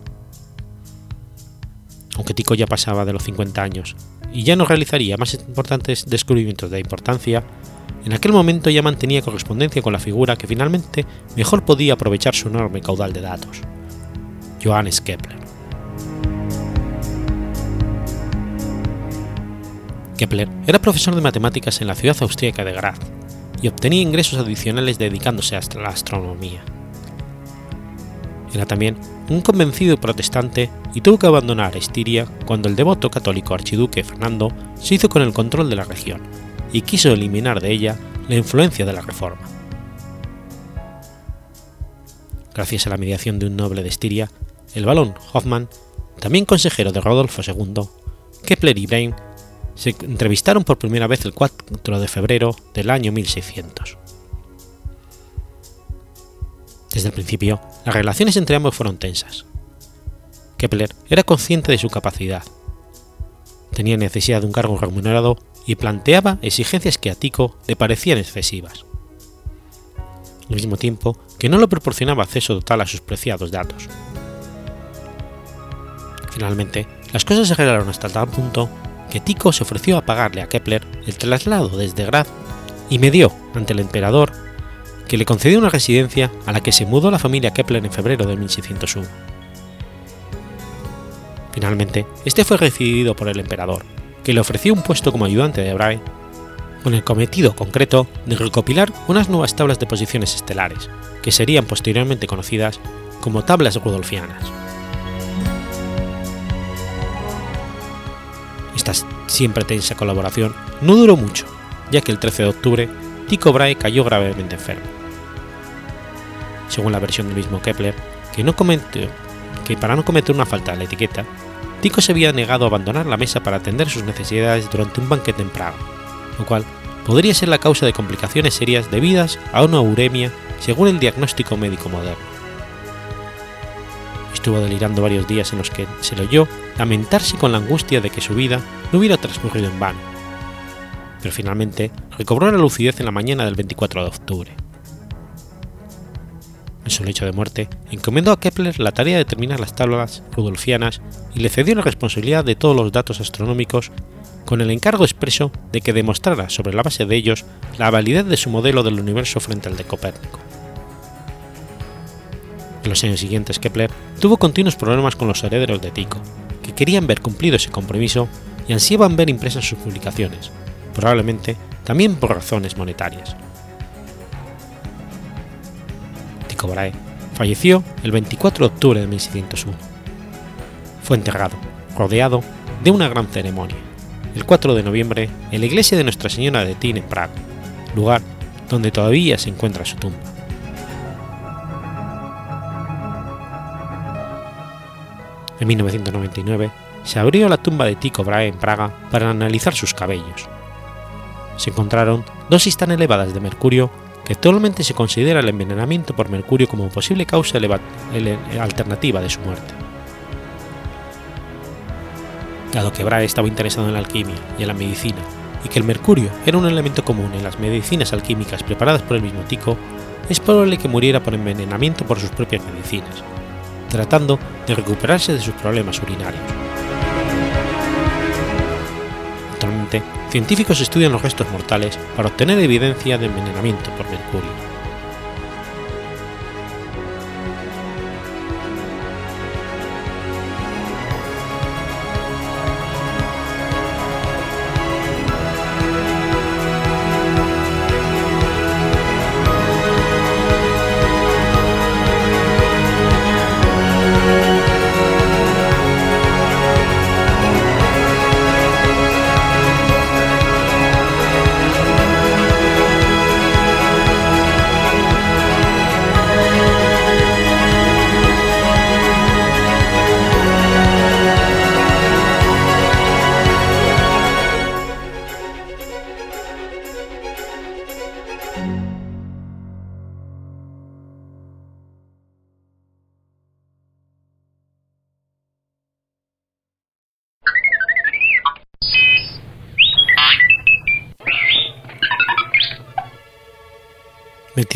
aunque Tico ya pasaba de los 50 años y ya no realizaría más importantes descubrimientos de importancia, en aquel momento ya mantenía correspondencia con la figura que finalmente mejor podía aprovechar su enorme caudal de datos, Johannes Kepler. Kepler era profesor de matemáticas en la ciudad austríaca de Graz y obtenía ingresos adicionales dedicándose a la astronomía. Era también un convencido protestante y tuvo que abandonar Estiria cuando el devoto católico archiduque Fernando se hizo con el control de la región y quiso eliminar de ella la influencia de la Reforma. Gracias a la mediación de un noble de Estiria, el balón Hoffmann, también consejero de Rodolfo II, Kepler y Brain se entrevistaron por primera vez el 4 de febrero del año 1600. Desde el principio, las relaciones entre ambos fueron tensas. Kepler era consciente de su capacidad. Tenía necesidad de un cargo remunerado y planteaba exigencias que a Tycho le parecían excesivas. Al mismo tiempo que no le proporcionaba acceso total a sus preciados datos. Finalmente, las cosas se arreglaron hasta tal punto que Tycho se ofreció a pagarle a Kepler el traslado desde Graz y medió ante el emperador que le concedió una residencia a la que se mudó la familia Kepler en febrero de 1601. Finalmente, este fue recibido por el emperador, que le ofreció un puesto como ayudante de Brahe, con el cometido concreto de recopilar unas nuevas tablas de posiciones estelares, que serían posteriormente conocidas como tablas rudolfianas. Esta siempre tensa colaboración no duró mucho, ya que el 13 de octubre Tycho Brahe cayó gravemente enfermo según la versión del mismo Kepler, que, para no cometer una falta a la etiqueta, Tycho se había negado a abandonar la mesa para atender sus necesidades durante un banquete en Praga, lo cual podría ser la causa de complicaciones serias debidas a una uremia según el diagnóstico médico moderno. Estuvo delirando varios días en los que se le oyó lamentarse con la angustia de que su vida no hubiera transcurrido en vano, pero finalmente recobró la lucidez en la mañana del 24 de octubre en su lecho de muerte, encomendó a Kepler la tarea de determinar las tablas rudolfianas y le cedió la responsabilidad de todos los datos astronómicos con el encargo expreso de que demostrara sobre la base de ellos la validez de su modelo del universo frente al de Copérnico. En los años siguientes Kepler tuvo continuos problemas con los herederos de Tycho, que querían ver cumplido ese compromiso y ansiaban ver impresas sus publicaciones, probablemente también por razones monetarias. Brahe, falleció el 24 de octubre de 1601. Fue enterrado, rodeado de una gran ceremonia, el 4 de noviembre en la iglesia de Nuestra Señora de Tin en Praga, lugar donde todavía se encuentra su tumba. En 1999 se abrió la tumba de Tycho Brahe en Praga para analizar sus cabellos. Se encontraron dosis tan elevadas de mercurio actualmente se considera el envenenamiento por mercurio como posible causa alternativa de su muerte. Dado que Brahe estaba interesado en la alquimia y en la medicina, y que el mercurio era un elemento común en las medicinas alquímicas preparadas por el mismo Tico, es probable que muriera por envenenamiento por sus propias medicinas, tratando de recuperarse de sus problemas urinarios. Científicos estudian los restos mortales para obtener evidencia de envenenamiento por mercurio.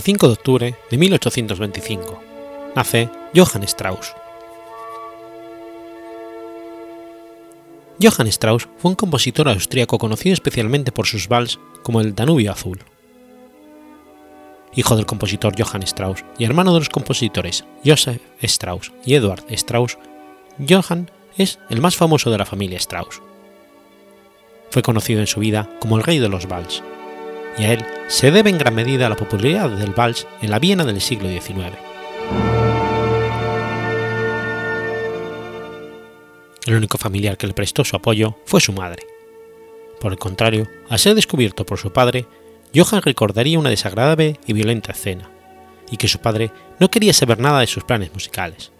25 de octubre de 1825. Nace Johann Strauss. Johann Strauss fue un compositor austríaco conocido especialmente por sus vals como el Danubio Azul. Hijo del compositor Johann Strauss y hermano de los compositores Joseph Strauss y Eduard Strauss, Johann es el más famoso de la familia Strauss. fue conocido en su vida como el rey de los vals, y a él se debe en gran medida la popularidad del vals en la Viena del siglo XIX. El único familiar que le prestó su apoyo fue su madre. Por el contrario, al ser descubierto por su padre, Johann recordaría una desagradable y violenta escena, y que su padre no quería saber nada de sus planes musicales.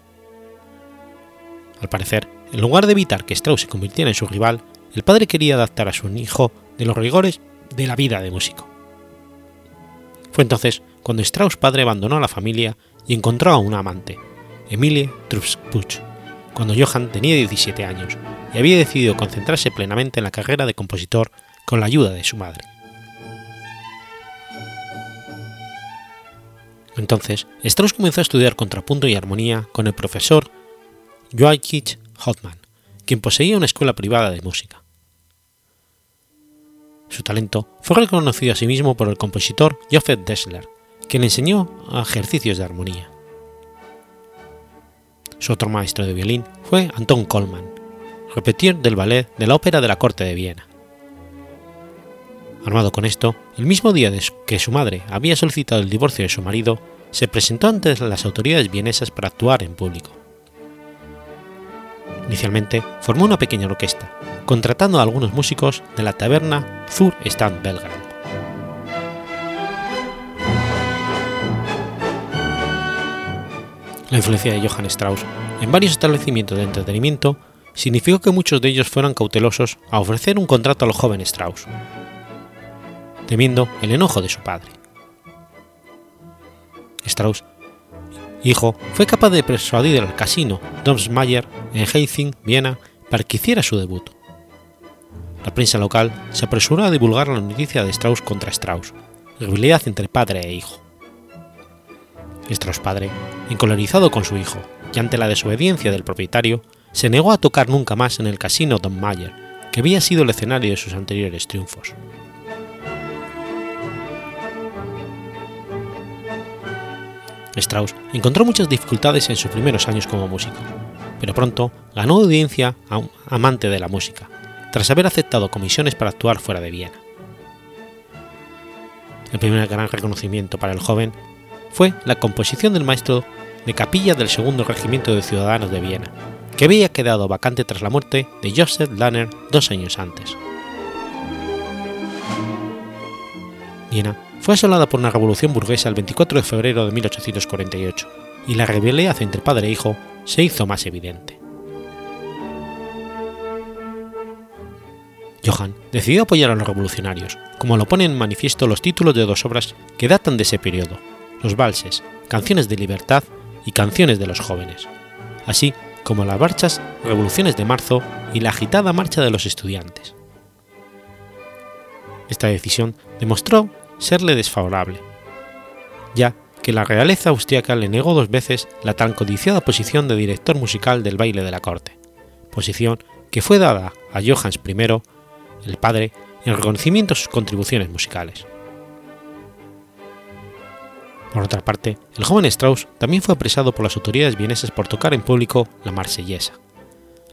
Al parecer, en lugar de evitar que Strauss se convirtiera en su rival, el padre quería adaptar a su hijo de los rigores de la vida de músico. Fue entonces cuando Strauss padre abandonó a la familia y encontró a una amante, Emilie Trubspuch, cuando Johann tenía 17 años y había decidido concentrarse plenamente en la carrera de compositor con la ayuda de su madre. Entonces, Strauss comenzó a estudiar contrapunto y armonía con el profesor Joachim Hoffmann, quien poseía una escuela privada de música. Su talento fue reconocido asimismo por el compositor Joseph Dessler, quien le enseñó ejercicios de armonía. Su otro maestro de violín fue Anton Kollmann, repetier del ballet de la Ópera de la Corte de Viena. Armado con esto, el mismo día que su madre había solicitado el divorcio de su marido, se presentó ante las autoridades vienesas para actuar en público. Inicialmente formó una pequeña orquesta, contratando a algunos músicos de la taberna Zur Stand Belgrad. La influencia de Johann Strauss en varios establecimientos de entretenimiento significó que muchos de ellos fueran cautelosos a ofrecer un contrato al joven Strauss, temiendo el enojo de su padre. Strauss, hijo, fue capaz de persuadir al casino Domsmayer en Heizing, Viena, para que hiciera su debut. La prensa local se apresuró a divulgar la noticia de Strauss contra Strauss, rivalidad entre padre e hijo. Strauss padre, encolerizado con su hijo y ante la desobediencia del propietario, se negó a tocar nunca más en el casino Don Mayer, que había sido el escenario de sus anteriores triunfos. Strauss encontró muchas dificultades en sus primeros años como músico, pero pronto ganó audiencia a un amante de la música, tras haber aceptado comisiones para actuar fuera de Viena. El primer gran reconocimiento para el joven fue la composición del maestro de capilla del segundo regimiento de ciudadanos de Viena, que había quedado vacante tras la muerte de Joseph Lanner dos años antes. Viena fue asolada por una revolución burguesa el 24 de febrero de 1848, y la rivalidad entre padre e hijo se hizo más evidente. Johann decidió apoyar a los revolucionarios, como lo ponen en manifiesto los títulos de dos obras que datan de ese periodo, los valses, canciones de libertad y canciones de los jóvenes, así como las marchas Revoluciones de Marzo y la agitada Marcha de los Estudiantes. Esta decisión demostró serle desfavorable, ya que la realeza austriaca le negó dos veces la tan codiciada posición de director musical del baile de la corte, posición que fue dada a Johannes I, el padre, en reconocimiento a sus contribuciones musicales. Por otra parte, el joven Strauss también fue apresado por las autoridades vienesas por tocar en público la marsellesa,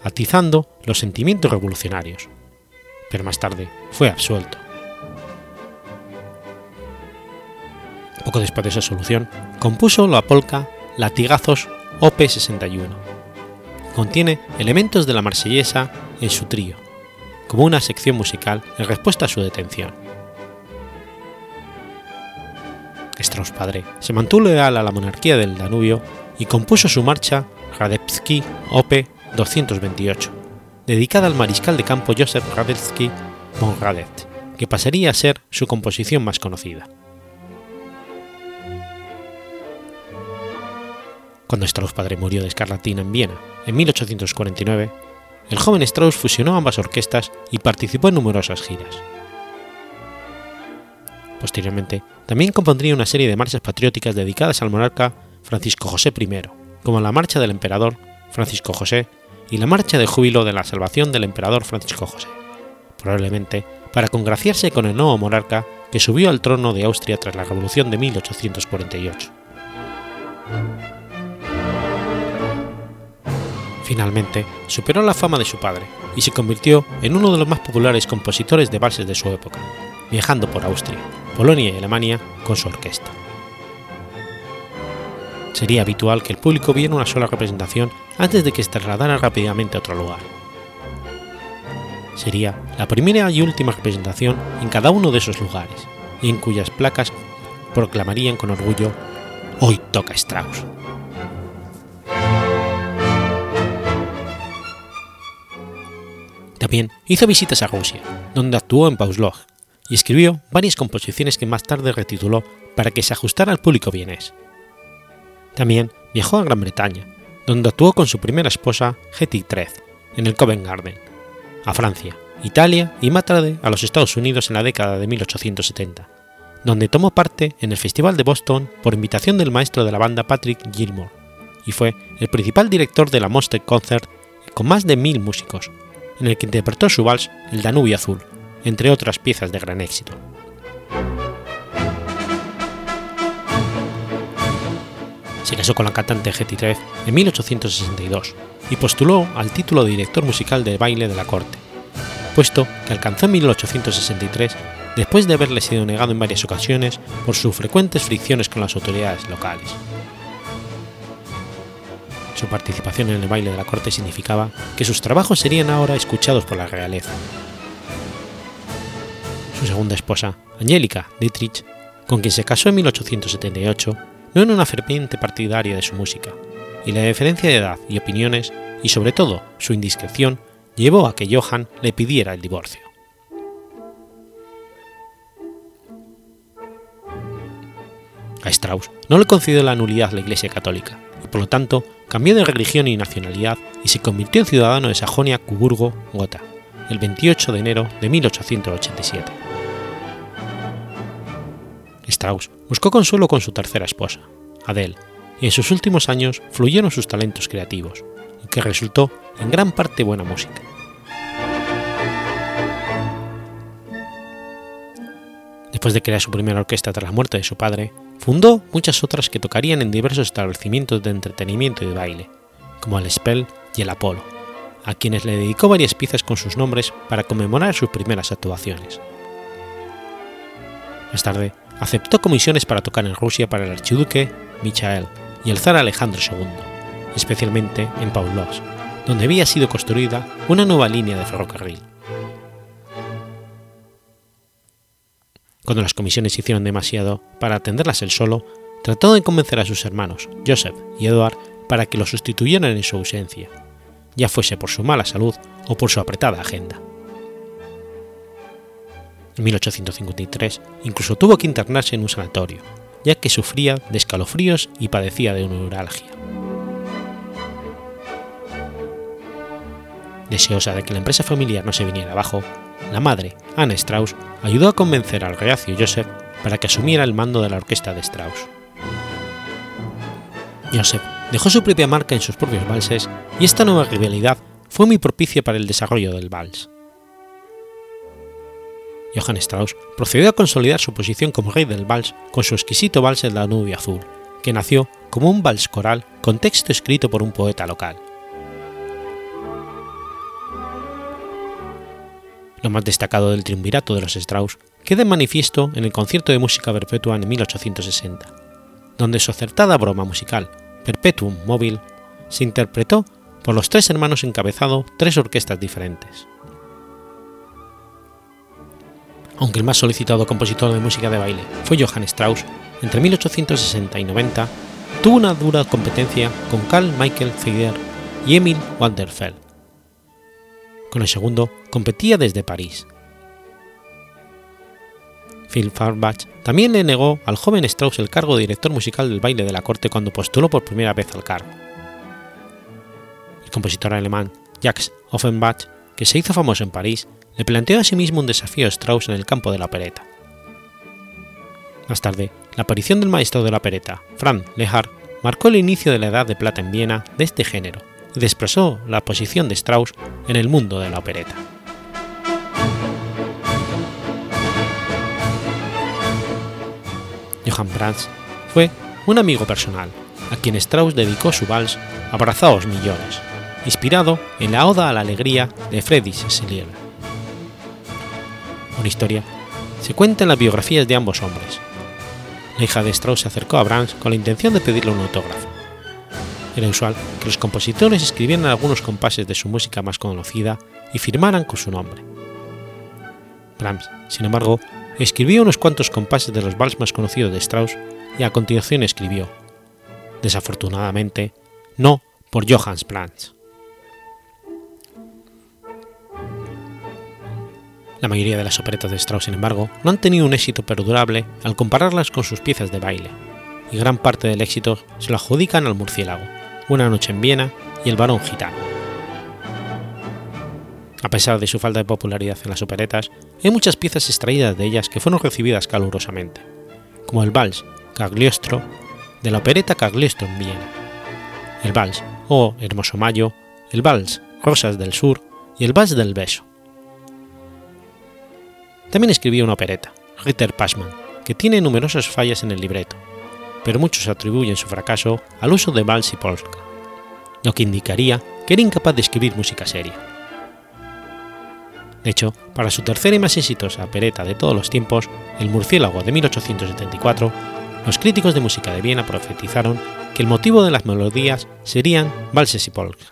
atizando los sentimientos revolucionarios, pero más tarde fue absuelto. Poco después de esa solución, compuso la polka Latigazos OP 61. Contiene elementos de la marsellesa en su trío, como una sección musical en respuesta a su detención. Strauss padre se mantuvo leal a la monarquía del Danubio y compuso su marcha Radetzky Op. 228, dedicada al mariscal de campo Joseph Radetzky von Radet, que pasaría a ser su composición más conocida. Cuando Strauss padre murió de escarlatina en Viena en 1849, el joven Strauss fusionó ambas orquestas y participó en numerosas giras. Posteriormente, también compondría una serie de marchas patrióticas dedicadas al monarca Francisco José I, como la Marcha del Emperador Francisco José y la Marcha de Júbilo de la Salvación del Emperador Francisco José, probablemente para congraciarse con el nuevo monarca que subió al trono de Austria tras la Revolución de 1848. Finalmente, superó la fama de su padre y se convirtió en uno de los más populares compositores de valses de su época, viajando por Austria, Polonia y Alemania con su orquesta. Sería habitual que el público viera una sola representación antes de que se trasladara rápidamente a otro lugar. Sería la primera y última representación en cada uno de esos lugares, y en cuyas placas proclamarían con orgullo Hoy toca Strauss. También hizo visitas a Rusia, donde actuó en Pauslog, y escribió varias composiciones que más tarde retituló para que se ajustara al público vienés. También viajó a Gran Bretaña, donde actuó con su primera esposa, Hetty Treth, en el Covent Garden, a Francia, Italia y más tarde a los Estados Unidos en la década de 1870, donde tomó parte en el Festival de Boston por invitación del maestro de la banda Patrick Gilmore, y fue el principal director de la Monster Concert con más de mil músicos, en el que interpretó su vals El Danubio Azul, entre otras piezas de gran éxito. Se casó con la cantante Hetty Treff en 1862 y postuló al título de director musical de baile de la corte, puesto que alcanzó en 1863 después de haberle sido negado en varias ocasiones por sus frecuentes fricciones con las autoridades locales. Su participación en el baile de la corte significaba que sus trabajos serían ahora escuchados por la realeza. Su segunda esposa, Angélica Dietrich, con quien se casó en 1878, no era una ferviente partidaria de su música, y la diferencia de edad y opiniones, y sobre todo su indiscreción, llevó a que Johann le pidiera el divorcio. A Strauss no le concedió la nulidad la Iglesia Católica, y por lo tanto cambió de religión y nacionalidad y se convirtió en ciudadano de Sajonia-Coburgo, Gotha, el 28 de enero de 1887. Strauss buscó consuelo con su tercera esposa, Adele, y en sus últimos años fluyeron sus talentos creativos, que resultó en gran parte buena música. Después de crear su primera orquesta tras la muerte de su padre, fundó muchas otras que tocarían en diversos establecimientos de entretenimiento y de baile, como el Spell y el Apolo, a quienes le dedicó varias piezas con sus nombres para conmemorar sus primeras actuaciones. Más tarde, aceptó comisiones para tocar en Rusia para el archiduque Michael y el zar Alejandro II, especialmente en Pavlovsk, donde había sido construida una nueva línea de ferrocarril. Cuando las comisiones hicieron demasiado para atenderlas él solo, trató de convencer a sus hermanos, Joseph y Edward, para que lo sustituyeran en su ausencia, ya fuese por su mala salud o por su apretada agenda. En 1853 incluso tuvo que internarse en un sanatorio, ya que sufría de escalofríos y padecía de neuralgia. Deseosa de que la empresa familiar no se viniera abajo, la madre, Anne Strauss, ayudó a convencer al reacio Joseph para que asumiera el mando de la orquesta de Strauss. Joseph dejó su propia marca en sus propios valses y esta nueva rivalidad fue muy propicia para el desarrollo del vals. Johann Strauss procedió a consolidar su posición como rey del vals con su exquisito vals El Danubio Azul, que nació como un vals coral con texto escrito por un poeta local. Lo más destacado del triunvirato de los Strauss queda en manifiesto en el concierto de música perpetua en 1860, donde su acertada broma musical, Perpetuum Mobile, se interpretó por los tres hermanos encabezado tres orquestas diferentes. Aunque el más solicitado compositor de música de baile fue Johann Strauss, entre 1860 y 90 tuvo una dura competencia con Carl Michael Feder y Emil Wanderfeld. Con el segundo competía desde París. Phil Farbach también le negó al joven Strauss el cargo de director musical del baile de la corte cuando postuló por primera vez al cargo. El compositor alemán Jacques Offenbach, que se hizo famoso en París, le planteó a sí mismo un desafío a Strauss en el campo de la opereta. Más tarde, la aparición del maestro de la opereta, Franz Lehár, marcó el inicio de la Edad de Plata en Viena de este género expresó la posición de Strauss en el mundo de la opereta. Johann Brahms fue un amigo personal, a quien Strauss dedicó su vals Abrazaos millones, inspirado en la Oda a la Alegría de Friedrich Schiller. Una historia se cuenta en las biografías de ambos hombres. La hija de Strauss se acercó a Brahms con la intención de pedirle un autógrafo. Era usual que los compositores escribieran algunos compases de su música más conocida y firmaran con su nombre. Brahms, sin embargo, escribió unos cuantos compases de los vals más conocidos de Strauss y a continuación escribió, desafortunadamente, no por Johannes Brahms. La mayoría de las operetas de Strauss, sin embargo, no han tenido un éxito perdurable al compararlas con sus piezas de baile, y gran parte del éxito se lo adjudican al murciélago, Una noche en Viena y El varón gitano. A pesar de su falta de popularidad en las operetas, hay muchas piezas extraídas de ellas que fueron recibidas calurosamente, como el vals Cagliostro de la opereta Cagliostro en Viena, el vals Oh Hermoso Mayo, el vals Rosas del Sur y el vals del Beso. También escribió una opereta, Ritter Passmann, que tiene numerosas fallas en el libreto, pero muchos atribuyen su fracaso al uso de vals y polska, lo que indicaría que era incapaz de escribir música seria. De hecho, para su tercera y más exitosa opereta de todos los tiempos, El murciélago de 1874, los críticos de música de Viena profetizaron que el motivo de las melodías serían valses y polkas.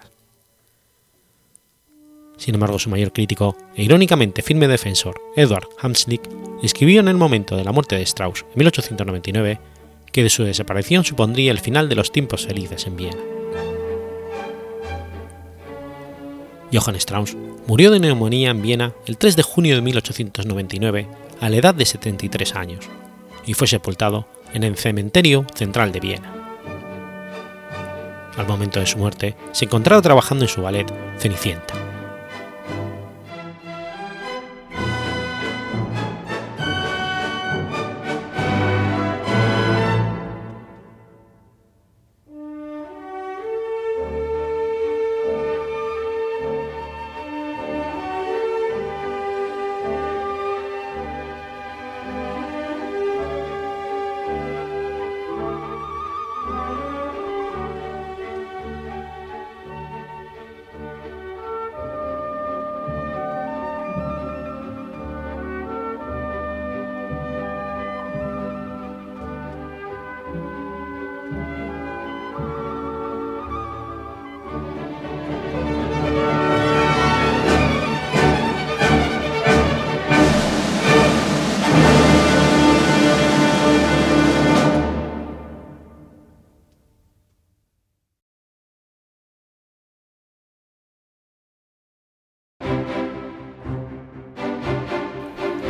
Sin embargo, su mayor crítico e irónicamente firme defensor, Edward Hamslick, escribió en el momento de la muerte de Strauss, en 1899, que de su desaparición supondría el final de los tiempos felices en Viena. Johann Strauss murió de neumonía en Viena el 3 de junio de 1899 a la edad de 73 años y fue sepultado en el cementerio central de Viena. Al momento de su muerte se encontraba trabajando en su ballet Cenicienta.